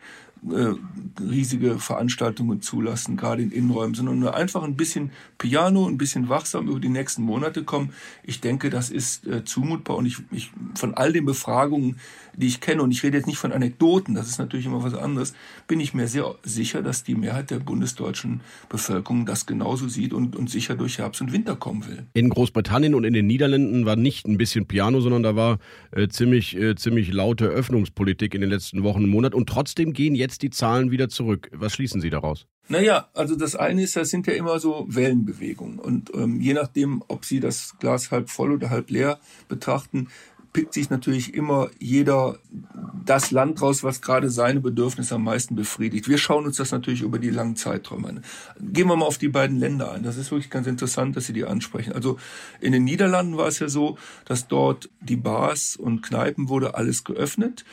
Speaker 3: riesige Veranstaltungen zulassen, gerade in Innenräumen, sondern nur einfach ein bisschen Piano, ein bisschen wachsam über die nächsten Monate kommen. Ich denke, das ist äh, zumutbar und ich, ich von all den Befragungen, die ich kenne, und ich rede jetzt nicht von Anekdoten, das ist natürlich immer was anderes, bin ich mir sehr sicher, dass die Mehrheit der bundesdeutschen Bevölkerung das genauso sieht und, und sicher durch Herbst und Winter kommen will.
Speaker 2: In Großbritannien und in den Niederlanden war nicht ein bisschen Piano, sondern da war äh, ziemlich, äh, ziemlich laute Öffnungspolitik in den letzten Wochen und Monaten. Und trotzdem gehen jetzt die Zahlen wieder zurück. Was schließen Sie daraus?
Speaker 3: Naja, also das eine ist, das sind ja immer so Wellenbewegungen. Und ähm, je nachdem, ob Sie das Glas halb voll oder halb leer betrachten, pickt sich natürlich immer jeder das Land raus, was gerade seine Bedürfnisse am meisten befriedigt. Wir schauen uns das natürlich über die langen Zeiträume an. Gehen wir mal auf die beiden Länder ein. Das ist wirklich ganz interessant, dass Sie die ansprechen. Also in den Niederlanden war es ja so, dass dort die Bars und Kneipen wurde alles geöffnet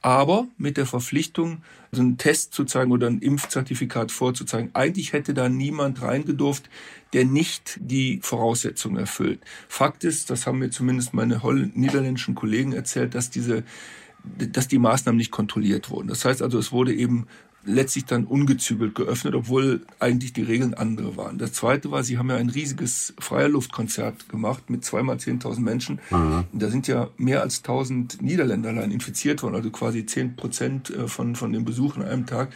Speaker 3: aber mit der Verpflichtung, so einen Test zu zeigen oder ein Impfzertifikat vorzuzeigen. Eigentlich hätte da niemand reingedurft, der nicht die Voraussetzungen erfüllt. Fakt ist, das haben mir zumindest meine niederländischen Kollegen erzählt, dass diese dass die Maßnahmen nicht kontrolliert wurden. Das heißt also, es wurde eben letztlich dann ungezügelt geöffnet, obwohl eigentlich die Regeln andere waren. Das zweite war, sie haben ja ein riesiges Freierluftkonzert gemacht mit zweimal 10.000 Menschen. Mhm. Da sind ja mehr als 1.000 Niederländer allein infiziert worden, also quasi 10 Prozent äh, von, von den Besuchen an einem Tag.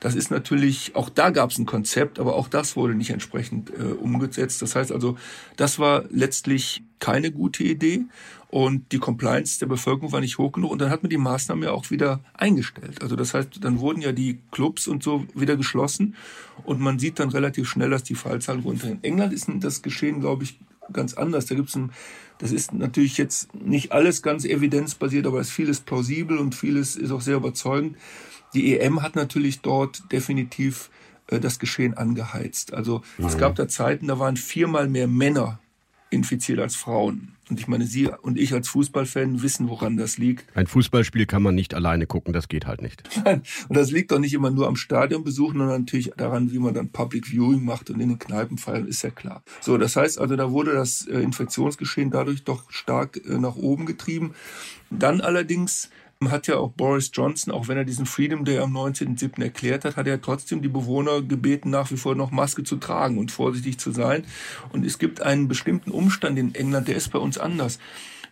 Speaker 3: Das ist natürlich, auch da gab es ein Konzept, aber auch das wurde nicht entsprechend äh, umgesetzt. Das heißt also, das war letztlich keine gute Idee und die Compliance der Bevölkerung war nicht hoch genug und dann hat man die Maßnahmen ja auch wieder eingestellt. Also das heißt, dann wurden ja die Clubs und so wieder geschlossen und man sieht dann relativ schnell, dass die Fallzahlen runter. In England ist das Geschehen, glaube ich, ganz anders. Da gibt's ein, das ist natürlich jetzt nicht alles ganz evidenzbasiert, aber es ist vieles plausibel und vieles ist auch sehr überzeugend. Die EM hat natürlich dort definitiv äh, das Geschehen angeheizt. Also mhm. es gab da Zeiten, da waren viermal mehr Männer infiziert als Frauen. Und ich meine, Sie und ich als Fußballfan wissen, woran das liegt.
Speaker 2: Ein Fußballspiel kann man nicht alleine gucken, das geht halt nicht.
Speaker 3: Nein, und das liegt doch nicht immer nur am Stadionbesuch, sondern natürlich daran, wie man dann Public Viewing macht und in den Kneipen feiern, ist ja klar. So, das heißt also, da wurde das äh, Infektionsgeschehen dadurch doch stark äh, nach oben getrieben. Dann allerdings hat ja auch Boris Johnson, auch wenn er diesen Freedom Day am 19.07. erklärt hat, hat er trotzdem die Bewohner gebeten, nach wie vor noch Maske zu tragen und vorsichtig zu sein. Und es gibt einen bestimmten Umstand in England, der ist bei uns anders.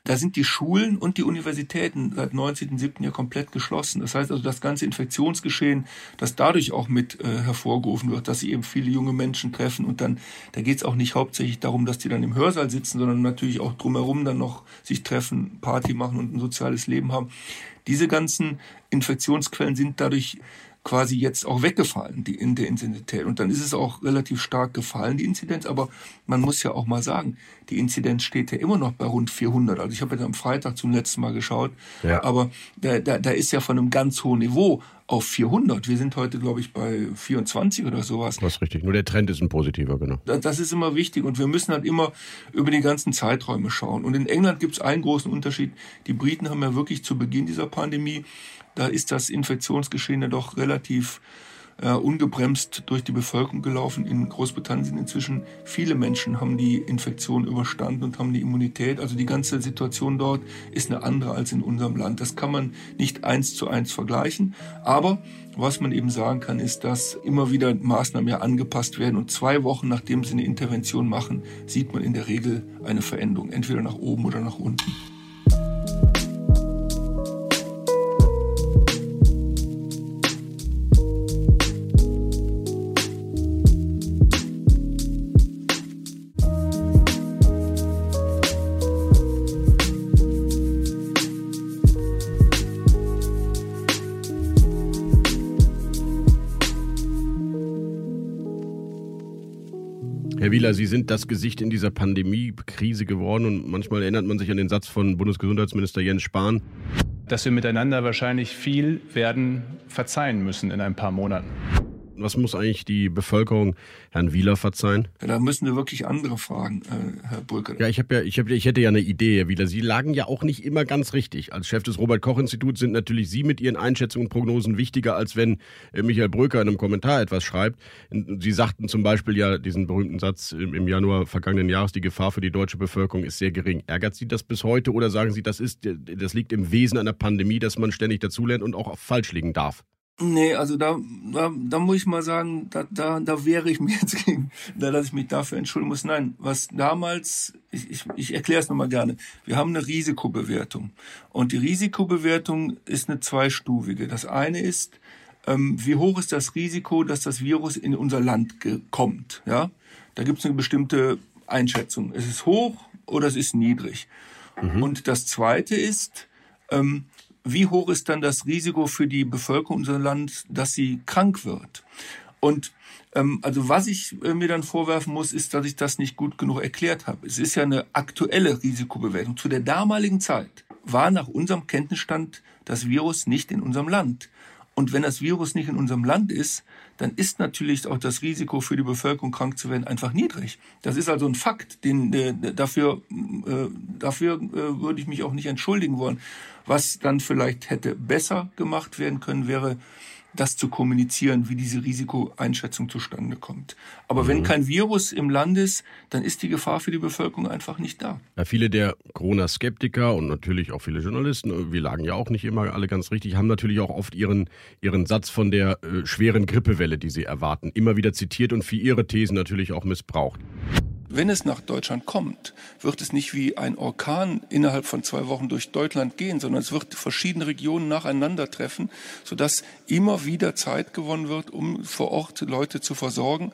Speaker 3: Da sind die Schulen und die Universitäten seit 19.07. ja komplett geschlossen. Das heißt also, das ganze Infektionsgeschehen, das dadurch auch mit äh, hervorgerufen wird, dass sie eben viele junge Menschen treffen und dann, da geht es auch nicht hauptsächlich darum, dass die dann im Hörsaal sitzen, sondern natürlich auch drumherum dann noch sich treffen, Party machen und ein soziales Leben haben. Diese ganzen Infektionsquellen sind dadurch quasi jetzt auch weggefallen, die in der Intensität. Und dann ist es auch relativ stark gefallen, die Inzidenz. Aber man muss ja auch mal sagen, die Inzidenz steht ja immer noch bei rund 400. Also ich habe ja am Freitag zum letzten Mal geschaut. Ja. Aber da, da, da ist ja von einem ganz hohen Niveau auf 400. Wir sind heute, glaube ich, bei 24 oder sowas.
Speaker 2: Das ist richtig. Nur der Trend ist ein positiver, genau.
Speaker 3: Das ist immer wichtig und wir müssen halt immer über die ganzen Zeiträume schauen. Und in England gibt es einen großen Unterschied. Die Briten haben ja wirklich zu Beginn dieser Pandemie, da ist das Infektionsgeschehen ja doch relativ äh, ungebremst durch die Bevölkerung gelaufen. In Großbritannien sind inzwischen viele Menschen haben die Infektion überstanden und haben die Immunität. Also die ganze Situation dort ist eine andere als in unserem Land. Das kann man nicht eins zu eins vergleichen. Aber was man eben sagen kann, ist, dass immer wieder Maßnahmen ja angepasst werden und zwei Wochen nachdem sie eine Intervention machen, sieht man in der Regel eine Veränderung, entweder nach oben oder nach unten.
Speaker 2: Herr Wieler, Sie sind das Gesicht in dieser Pandemie-Krise geworden und manchmal erinnert man sich an den Satz von Bundesgesundheitsminister Jens Spahn.
Speaker 4: Dass wir miteinander wahrscheinlich viel werden verzeihen müssen in ein paar Monaten.
Speaker 2: Was muss eigentlich die Bevölkerung Herrn Wieler verzeihen?
Speaker 3: Ja, da müssen wir wirklich andere fragen, äh, Herr Brücke.
Speaker 2: Ja, ich habe ja, ich habe, ich hätte ja eine Idee, Herr Wieler. Sie lagen ja auch nicht immer ganz richtig. Als Chef des Robert Koch Instituts sind natürlich Sie mit Ihren Einschätzungen und Prognosen wichtiger, als wenn äh, Michael Bröker in einem Kommentar etwas schreibt. Sie sagten zum Beispiel ja diesen berühmten Satz im Januar vergangenen Jahres: Die Gefahr für die deutsche Bevölkerung ist sehr gering. Ärgert Sie das bis heute oder sagen Sie, das ist, das liegt im Wesen einer Pandemie, dass man ständig dazulernt und auch falsch liegen darf?
Speaker 3: Nee, also da, da, da muss ich mal sagen, da, da, da wäre ich mir jetzt gegen, da, dass ich mich dafür entschuldigen muss. Nein, was damals, ich, ich, ich erkläre es nochmal gerne. Wir haben eine Risikobewertung. Und die Risikobewertung ist eine zweistufige. Das eine ist, ähm, wie hoch ist das Risiko, dass das Virus in unser Land kommt? Ja, da gibt es eine bestimmte Einschätzung. Es ist hoch oder es ist niedrig. Mhm. Und das zweite ist, ähm, wie hoch ist dann das Risiko für die Bevölkerung unseres Landes, dass sie krank wird? Und ähm, also was ich äh, mir dann vorwerfen muss, ist, dass ich das nicht gut genug erklärt habe. Es ist ja eine aktuelle Risikobewertung. Zu der damaligen Zeit war nach unserem Kenntnisstand das Virus nicht in unserem Land. Und wenn das Virus nicht in unserem Land ist, dann ist natürlich auch das Risiko für die Bevölkerung krank zu werden einfach niedrig. Das ist also ein Fakt, den äh, dafür äh, dafür äh, würde ich mich auch nicht entschuldigen wollen. Was dann vielleicht hätte besser gemacht werden können, wäre das zu kommunizieren, wie diese Risikoeinschätzung zustande kommt. Aber mhm. wenn kein Virus im Land ist, dann ist die Gefahr für die Bevölkerung einfach nicht da.
Speaker 2: Ja, viele der Corona-Skeptiker und natürlich auch viele Journalisten, wir lagen ja auch nicht immer alle ganz richtig, haben natürlich auch oft ihren, ihren Satz von der äh, schweren Grippewelle, die sie erwarten, immer wieder zitiert und für ihre Thesen natürlich auch missbraucht.
Speaker 3: Wenn es nach Deutschland kommt, wird es nicht wie ein Orkan innerhalb von zwei Wochen durch Deutschland gehen, sondern es wird verschiedene Regionen nacheinander treffen, sodass immer wieder Zeit gewonnen wird, um vor Ort Leute zu versorgen.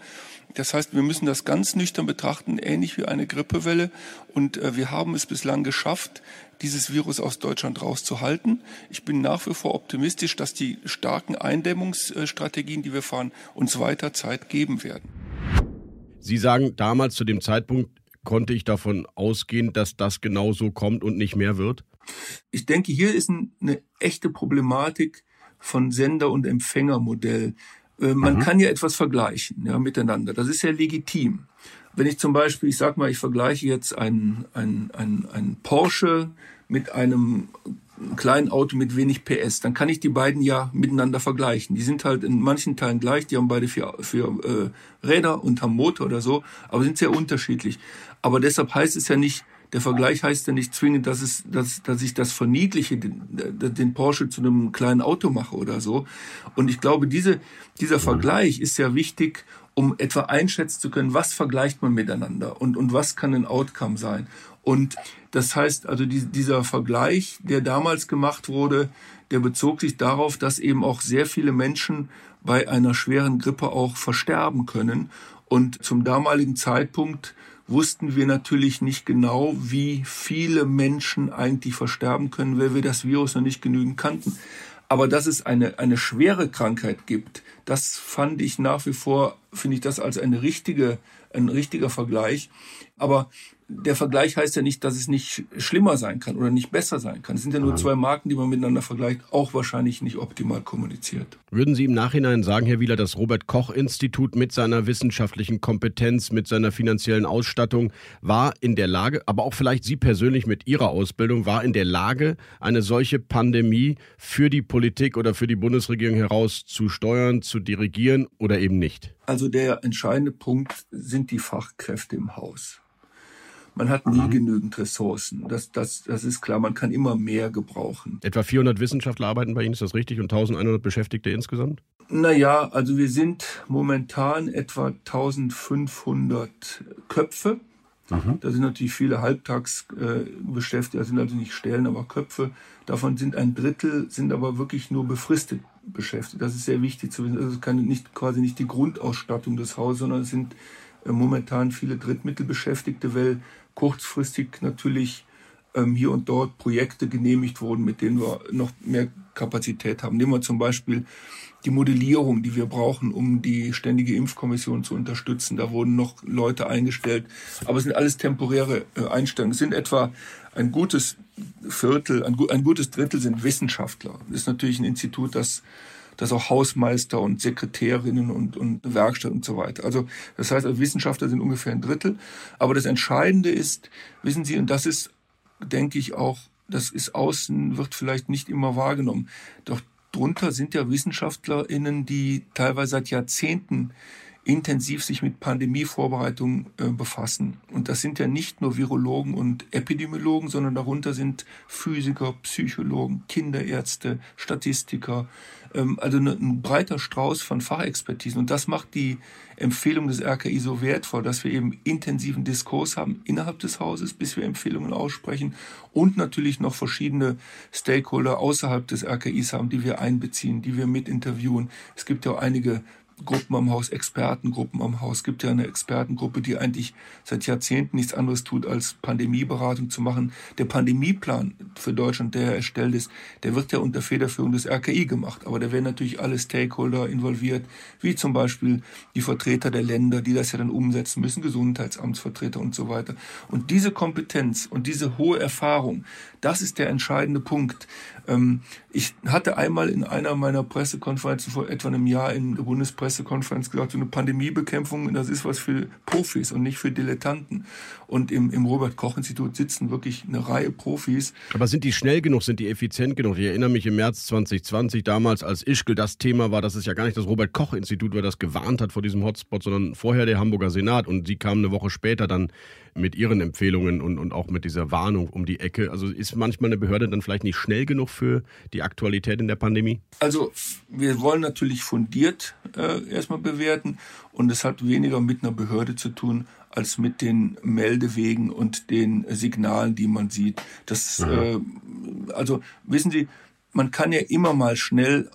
Speaker 3: Das heißt, wir müssen das ganz nüchtern betrachten, ähnlich wie eine Grippewelle. Und äh, wir haben es bislang geschafft, dieses Virus aus Deutschland rauszuhalten. Ich bin nach wie vor optimistisch, dass die starken Eindämmungsstrategien, die wir fahren, uns weiter Zeit geben werden.
Speaker 2: Sie sagen, damals zu dem Zeitpunkt konnte ich davon ausgehen, dass das genau so kommt und nicht mehr wird?
Speaker 3: Ich denke, hier ist eine echte Problematik von Sender- und Empfängermodell. Äh, man mhm. kann ja etwas vergleichen ja, miteinander. Das ist ja legitim. Wenn ich zum Beispiel, ich sag mal, ich vergleiche jetzt einen, einen, einen, einen Porsche mit einem kleinen Auto mit wenig PS, dann kann ich die beiden ja miteinander vergleichen. Die sind halt in manchen Teilen gleich, die haben beide vier, vier äh, Räder und haben Motor oder so, aber sind sehr unterschiedlich. Aber deshalb heißt es ja nicht, der Vergleich heißt ja nicht zwingend, dass, es, dass, dass ich das verniedliche, den, den Porsche zu einem kleinen Auto mache oder so. Und ich glaube, diese, dieser Vergleich ist ja wichtig, um etwa einschätzen zu können, was vergleicht man miteinander und, und was kann ein Outcome sein. Und das heißt also, die, dieser Vergleich, der damals gemacht wurde, der bezog sich darauf, dass eben auch sehr viele Menschen bei einer schweren Grippe auch versterben können. Und zum damaligen Zeitpunkt wussten wir natürlich nicht genau, wie viele Menschen eigentlich versterben können, weil wir das Virus noch nicht genügend kannten. Aber dass es eine, eine schwere Krankheit gibt, das fand ich nach wie vor, finde ich das als eine richtige, ein richtiger Vergleich. Aber der Vergleich heißt ja nicht, dass es nicht schlimmer sein kann oder nicht besser sein kann. Es sind ja nur zwei Marken, die man miteinander vergleicht, auch wahrscheinlich nicht optimal kommuniziert.
Speaker 2: Würden Sie im Nachhinein sagen, Herr Wieler, das Robert Koch Institut mit seiner wissenschaftlichen Kompetenz, mit seiner finanziellen Ausstattung war in der Lage, aber auch vielleicht Sie persönlich mit Ihrer Ausbildung, war in der Lage, eine solche Pandemie für die Politik oder für die Bundesregierung heraus zu steuern, zu dirigieren oder eben nicht?
Speaker 3: Also der entscheidende Punkt sind die Fachkräfte im Haus. Man hat nie mhm. genügend Ressourcen. Das, das, das ist klar. Man kann immer mehr gebrauchen.
Speaker 2: Etwa 400 Wissenschaftler arbeiten bei Ihnen, ist das richtig? Und 1100 Beschäftigte insgesamt?
Speaker 3: Naja, also wir sind momentan etwa 1500 Köpfe. Mhm. Da sind natürlich viele Halbtagsbeschäftigte, äh, das sind also nicht Stellen, aber Köpfe. Davon sind ein Drittel, sind aber wirklich nur befristet beschäftigt. Das ist sehr wichtig zu wissen. Das ist keine, nicht, quasi nicht die Grundausstattung des Hauses, sondern es sind äh, momentan viele Drittmittelbeschäftigte, weil kurzfristig natürlich ähm, hier und dort Projekte genehmigt wurden, mit denen wir noch mehr Kapazität haben. Nehmen wir zum Beispiel die Modellierung, die wir brauchen, um die ständige Impfkommission zu unterstützen. Da wurden noch Leute eingestellt, aber es sind alles temporäre äh, Einstellungen. Es sind etwa ein gutes Viertel, ein, gutes Drittel sind Wissenschaftler. Das ist natürlich ein Institut, das dass auch Hausmeister und Sekretärinnen und, und Werkstatt und so weiter. Also das heißt, also Wissenschaftler sind ungefähr ein Drittel. Aber das Entscheidende ist, wissen Sie, und das ist, denke ich, auch, das ist außen, wird vielleicht nicht immer wahrgenommen. Doch drunter sind ja WissenschaftlerInnen, die teilweise seit Jahrzehnten intensiv sich mit Pandemievorbereitungen äh, befassen. Und das sind ja nicht nur Virologen und Epidemiologen, sondern darunter sind Physiker, Psychologen, Kinderärzte, Statistiker, also ne, ein breiter Strauß von Fachexpertisen. Und das macht die Empfehlung des RKI so wertvoll, dass wir eben intensiven Diskurs haben innerhalb des Hauses, bis wir Empfehlungen aussprechen und natürlich noch verschiedene Stakeholder außerhalb des RKIs haben, die wir einbeziehen, die wir mit interviewen. Es gibt ja auch einige Gruppen am Haus, Expertengruppen am Haus. Es gibt ja eine Expertengruppe, die eigentlich seit Jahrzehnten nichts anderes tut, als Pandemieberatung zu machen. Der Pandemieplan für Deutschland, der erstellt ist, der wird ja unter Federführung des RKI gemacht. Aber da werden natürlich alle Stakeholder involviert, wie zum Beispiel die Vertreter der Länder, die das ja dann umsetzen müssen, Gesundheitsamtsvertreter und so weiter. Und diese Kompetenz und diese hohe Erfahrung, das ist der entscheidende Punkt. Ähm, ich hatte einmal in einer meiner Pressekonferenzen vor etwa einem Jahr in der Bundespressekonferenz gesagt, so eine Pandemiebekämpfung, das ist was für Profis und nicht für Dilettanten. Und im, im Robert-Koch-Institut sitzen wirklich eine Reihe Profis.
Speaker 2: Aber sind die schnell genug, sind die effizient genug? Ich erinnere mich im März 2020 damals, als Ischgl das Thema war, dass es ja gar nicht das Robert-Koch-Institut war, das gewarnt hat vor diesem Hotspot, sondern vorher der Hamburger Senat. Und sie kamen eine Woche später dann mit ihren Empfehlungen und, und auch mit dieser Warnung um die Ecke. Also ist manchmal eine Behörde dann vielleicht nicht schnell genug für die Aktualität in der Pandemie?
Speaker 3: Also wir wollen natürlich fundiert äh, erstmal bewerten und es hat weniger mit einer Behörde zu tun als mit den Meldewegen und den Signalen, die man sieht. Das, mhm. äh, also wissen Sie, man kann ja immer mal schnell,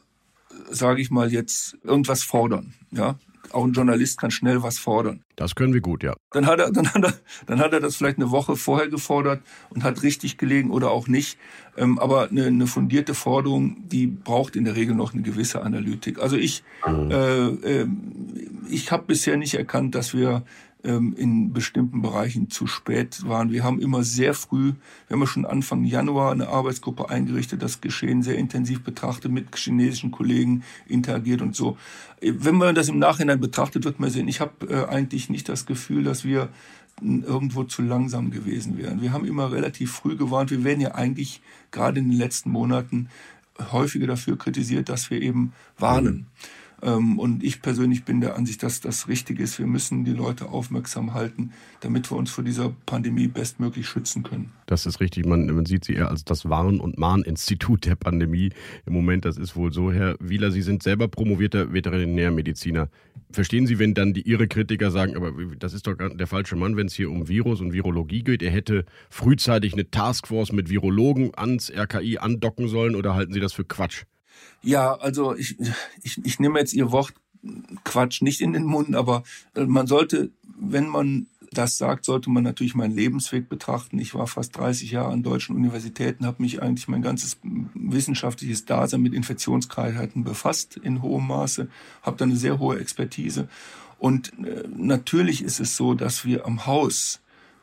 Speaker 3: sage ich mal jetzt, irgendwas fordern. Ja, auch ein Journalist kann schnell was fordern.
Speaker 2: Das können wir gut, ja.
Speaker 3: Dann hat er, dann hat er, dann hat er das vielleicht eine Woche vorher gefordert und hat richtig gelegen oder auch nicht. Ähm, aber eine, eine fundierte Forderung, die braucht in der Regel noch eine gewisse Analytik. Also ich, mhm. äh, äh, ich habe bisher nicht erkannt, dass wir ähm, in bestimmten Bereichen zu spät waren. Wir haben immer sehr früh, wir haben ja schon Anfang Januar eine Arbeitsgruppe eingerichtet, das Geschehen sehr intensiv betrachtet, mit chinesischen Kollegen interagiert und so. Wenn man das im Nachhinein betrachtet, wird man sehen, ich habe äh, eigentlich nicht das Gefühl, dass wir irgendwo zu langsam gewesen wären. Wir haben immer relativ früh gewarnt. Wir werden ja eigentlich gerade in den letzten Monaten häufiger dafür kritisiert, dass wir eben warnen. Mhm. Ähm, und ich persönlich bin der Ansicht, dass das richtig ist. Wir müssen die Leute aufmerksam halten, damit wir uns vor dieser Pandemie bestmöglich schützen können.
Speaker 2: Das ist richtig. Man, man sieht sie eher als das Warn- und Mahninstitut der Pandemie. Im Moment, das ist wohl so. Herr Wieler, Sie sind selber promovierter Veterinärmediziner. Verstehen Sie, wenn dann die Ihre Kritiker sagen, aber das ist doch der falsche Mann, wenn es hier um Virus und Virologie geht. Er hätte frühzeitig eine Taskforce mit Virologen ans RKI andocken sollen oder halten Sie das für Quatsch?
Speaker 3: Ja, also ich, ich, ich nehme jetzt Ihr Wort Quatsch nicht in den Mund, aber äh, man sollte, wenn man das sagt, sollte man natürlich meinen Lebensweg betrachten. Ich war fast 30 Jahre an deutschen Universitäten, habe mich eigentlich mein ganzes wissenschaftliches Dasein mit Infektionskrankheiten befasst in hohem Maße, habe da eine sehr hohe Expertise. Und äh, natürlich ist es so, dass wir am Haus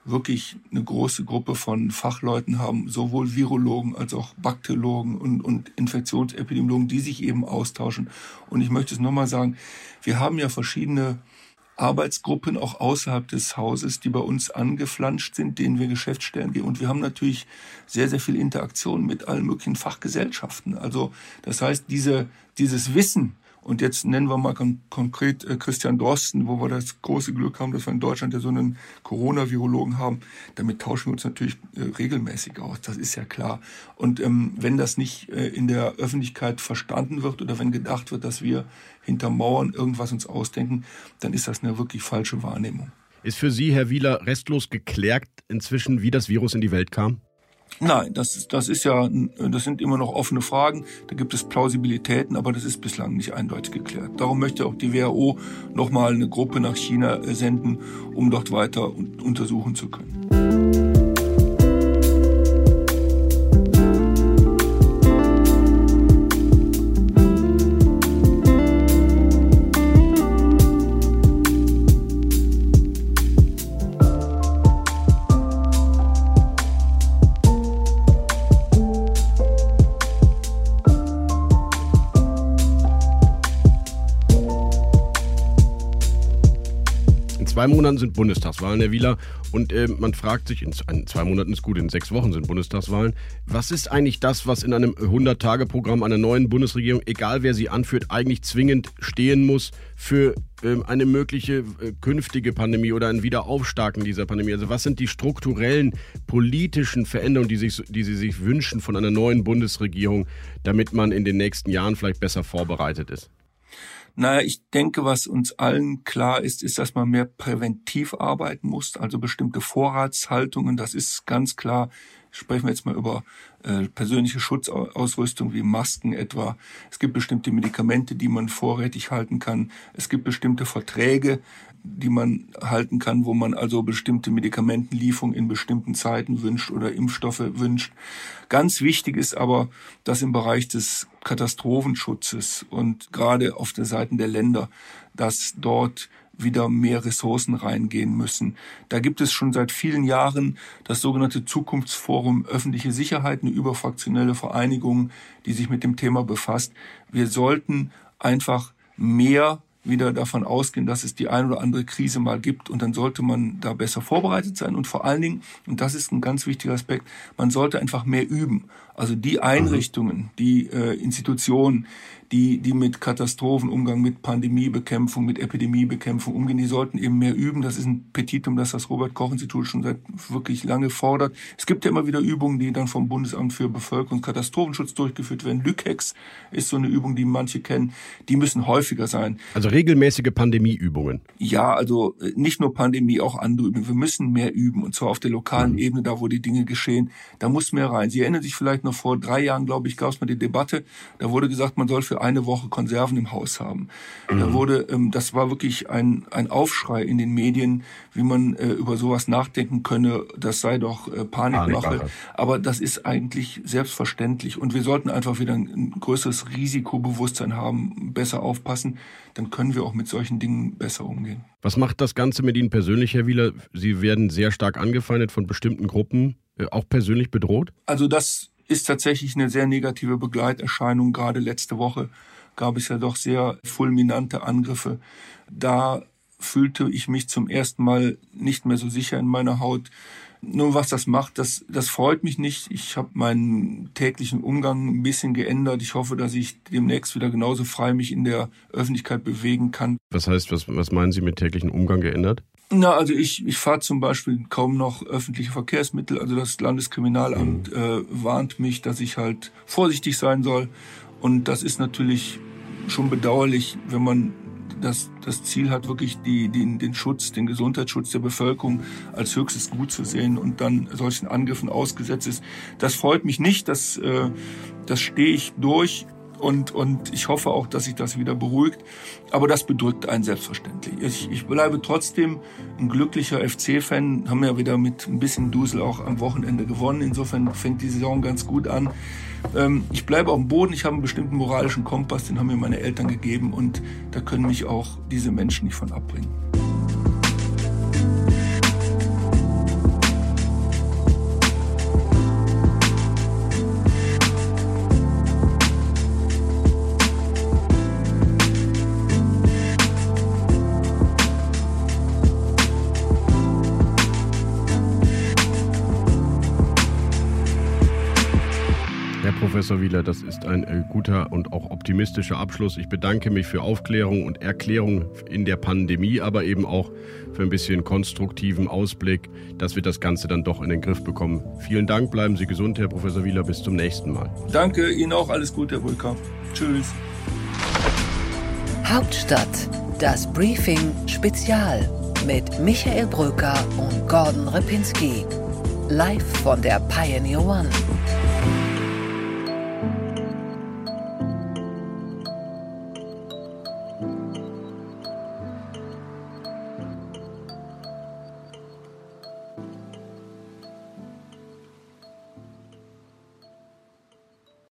Speaker 3: wirklich eine große Gruppe von Fachleuten haben, sowohl Virologen als auch Bakteriologen und, und Infektionsepidemiologen, die sich eben austauschen. Und ich möchte es nochmal sagen, wir haben ja verschiedene Arbeitsgruppen auch außerhalb des Hauses, die bei uns angeflanscht sind, denen wir Geschäftsstellen geben. Und wir haben natürlich sehr, sehr viel Interaktion mit allen möglichen Fachgesellschaften. Also das heißt, diese, dieses Wissen, und jetzt nennen wir mal kon konkret äh, Christian Drosten, wo wir das große Glück haben, dass wir in Deutschland ja so einen Corona-Virologen haben. Damit tauschen wir uns natürlich äh, regelmäßig aus. Das ist ja klar. Und ähm, wenn das nicht äh, in der Öffentlichkeit verstanden wird oder wenn gedacht wird, dass wir hinter Mauern irgendwas uns ausdenken, dann ist das eine wirklich falsche Wahrnehmung.
Speaker 2: Ist für Sie, Herr Wieler, restlos geklärt inzwischen, wie das Virus in die Welt kam?
Speaker 3: Nein, das, das ist ja, das sind immer noch offene Fragen. Da gibt es Plausibilitäten, aber das ist bislang nicht eindeutig geklärt. Darum möchte auch die WHO nochmal eine Gruppe nach China senden, um dort weiter untersuchen zu können.
Speaker 2: Zwei Monaten sind Bundestagswahlen, Herr Wieler. Und äh, man fragt sich, in zwei Monaten ist gut, in sechs Wochen sind Bundestagswahlen. Was ist eigentlich das, was in einem 100-Tage-Programm einer neuen Bundesregierung, egal wer sie anführt, eigentlich zwingend stehen muss für äh, eine mögliche äh, künftige Pandemie oder ein Wiederaufstarken dieser Pandemie? Also was sind die strukturellen politischen Veränderungen, die, sich, die Sie sich wünschen von einer neuen Bundesregierung, damit man in den nächsten Jahren vielleicht besser vorbereitet ist?
Speaker 3: Naja, ich denke, was uns allen klar ist, ist, dass man mehr präventiv arbeiten muss, also bestimmte Vorratshaltungen. Das ist ganz klar. Sprechen wir jetzt mal über äh, persönliche Schutzausrüstung wie Masken etwa. Es gibt bestimmte Medikamente, die man vorrätig halten kann. Es gibt bestimmte Verträge, die man halten kann, wo man also bestimmte Medikamentenlieferungen in bestimmten Zeiten wünscht oder Impfstoffe wünscht. Ganz wichtig ist aber, dass im Bereich des Katastrophenschutzes und gerade auf der Seite der Länder, dass dort wieder mehr Ressourcen reingehen müssen. Da gibt es schon seit vielen Jahren das sogenannte Zukunftsforum öffentliche Sicherheit, eine überfraktionelle Vereinigung, die sich mit dem Thema befasst. Wir sollten einfach mehr wieder davon ausgehen, dass es die ein oder andere Krise mal gibt und dann sollte man da besser vorbereitet sein und vor allen Dingen, und das ist ein ganz wichtiger Aspekt, man sollte einfach mehr üben. Also die Einrichtungen, die äh, Institutionen, die, die mit Katastrophenumgang, mit Pandemiebekämpfung, mit Epidemiebekämpfung umgehen, die sollten eben mehr üben. Das ist ein Petitum, das das Robert-Koch-Institut schon seit wirklich lange fordert. Es gibt ja immer wieder Übungen, die dann vom Bundesamt für Bevölkerungskatastrophenschutz durchgeführt werden. Lükex ist so eine Übung, die manche kennen. Die müssen häufiger sein.
Speaker 2: Also regelmäßige Pandemieübungen.
Speaker 3: Ja, also äh, nicht nur Pandemie, auch andere Übungen. Wir müssen mehr üben und zwar auf der lokalen mhm. Ebene, da wo die Dinge geschehen. Da muss mehr rein. Sie erinnern sich vielleicht noch vor drei Jahren, glaube ich, gab es mal die Debatte. Da wurde gesagt, man soll für eine Woche Konserven im Haus haben. Mhm. Da wurde, ähm, das war wirklich ein, ein Aufschrei in den Medien, wie man äh, über sowas nachdenken könne. Das sei doch äh, Panikmache. Panikmache. Aber das ist eigentlich selbstverständlich. Und wir sollten einfach wieder ein, ein größeres Risikobewusstsein haben, besser aufpassen. Dann können wir auch mit solchen Dingen besser umgehen.
Speaker 2: Was macht das Ganze mit Ihnen persönlich, Herr Wieler? Sie werden sehr stark angefeindet von bestimmten Gruppen, äh, auch persönlich bedroht?
Speaker 3: Also das ist tatsächlich eine sehr negative Begleiterscheinung. Gerade letzte Woche gab es ja doch sehr fulminante Angriffe. Da fühlte ich mich zum ersten Mal nicht mehr so sicher in meiner Haut. Nur was das macht, das, das freut mich nicht. Ich habe meinen täglichen Umgang ein bisschen geändert. Ich hoffe, dass ich demnächst wieder genauso frei mich in der Öffentlichkeit bewegen kann.
Speaker 2: Was heißt, was, was meinen Sie mit täglichen Umgang geändert?
Speaker 3: Na, also ich, ich fahre zum Beispiel kaum noch öffentliche Verkehrsmittel. Also das Landeskriminalamt mhm. äh, warnt mich, dass ich halt vorsichtig sein soll. Und das ist natürlich schon bedauerlich, wenn man das, das Ziel hat, wirklich die, die, den Schutz, den Gesundheitsschutz der Bevölkerung als höchstes Gut zu sehen und dann solchen Angriffen ausgesetzt ist. Das freut mich nicht, das, äh, das stehe ich durch. Und, und ich hoffe auch, dass sich das wieder beruhigt. Aber das bedrückt einen selbstverständlich. Ich, ich bleibe trotzdem ein glücklicher FC-Fan. Haben ja wieder mit ein bisschen Dusel auch am Wochenende gewonnen. Insofern fängt die Saison ganz gut an. Ähm, ich bleibe auf dem Boden. Ich habe einen bestimmten moralischen Kompass, den haben mir meine Eltern gegeben. Und da können mich auch diese Menschen nicht von abbringen.
Speaker 2: Professor Wieler, das ist ein äh, guter und auch optimistischer Abschluss. Ich bedanke mich für Aufklärung und Erklärung in der Pandemie, aber eben auch für ein bisschen konstruktiven Ausblick, dass wir das Ganze dann doch in den Griff bekommen. Vielen Dank, bleiben Sie gesund, Herr Professor Wieler. Bis zum nächsten Mal.
Speaker 3: Danke, Ihnen auch alles Gute, Herr Brücker. Tschüss.
Speaker 1: Hauptstadt, das Briefing Spezial mit Michael Bröker und Gordon Ripinski. Live von der Pioneer One.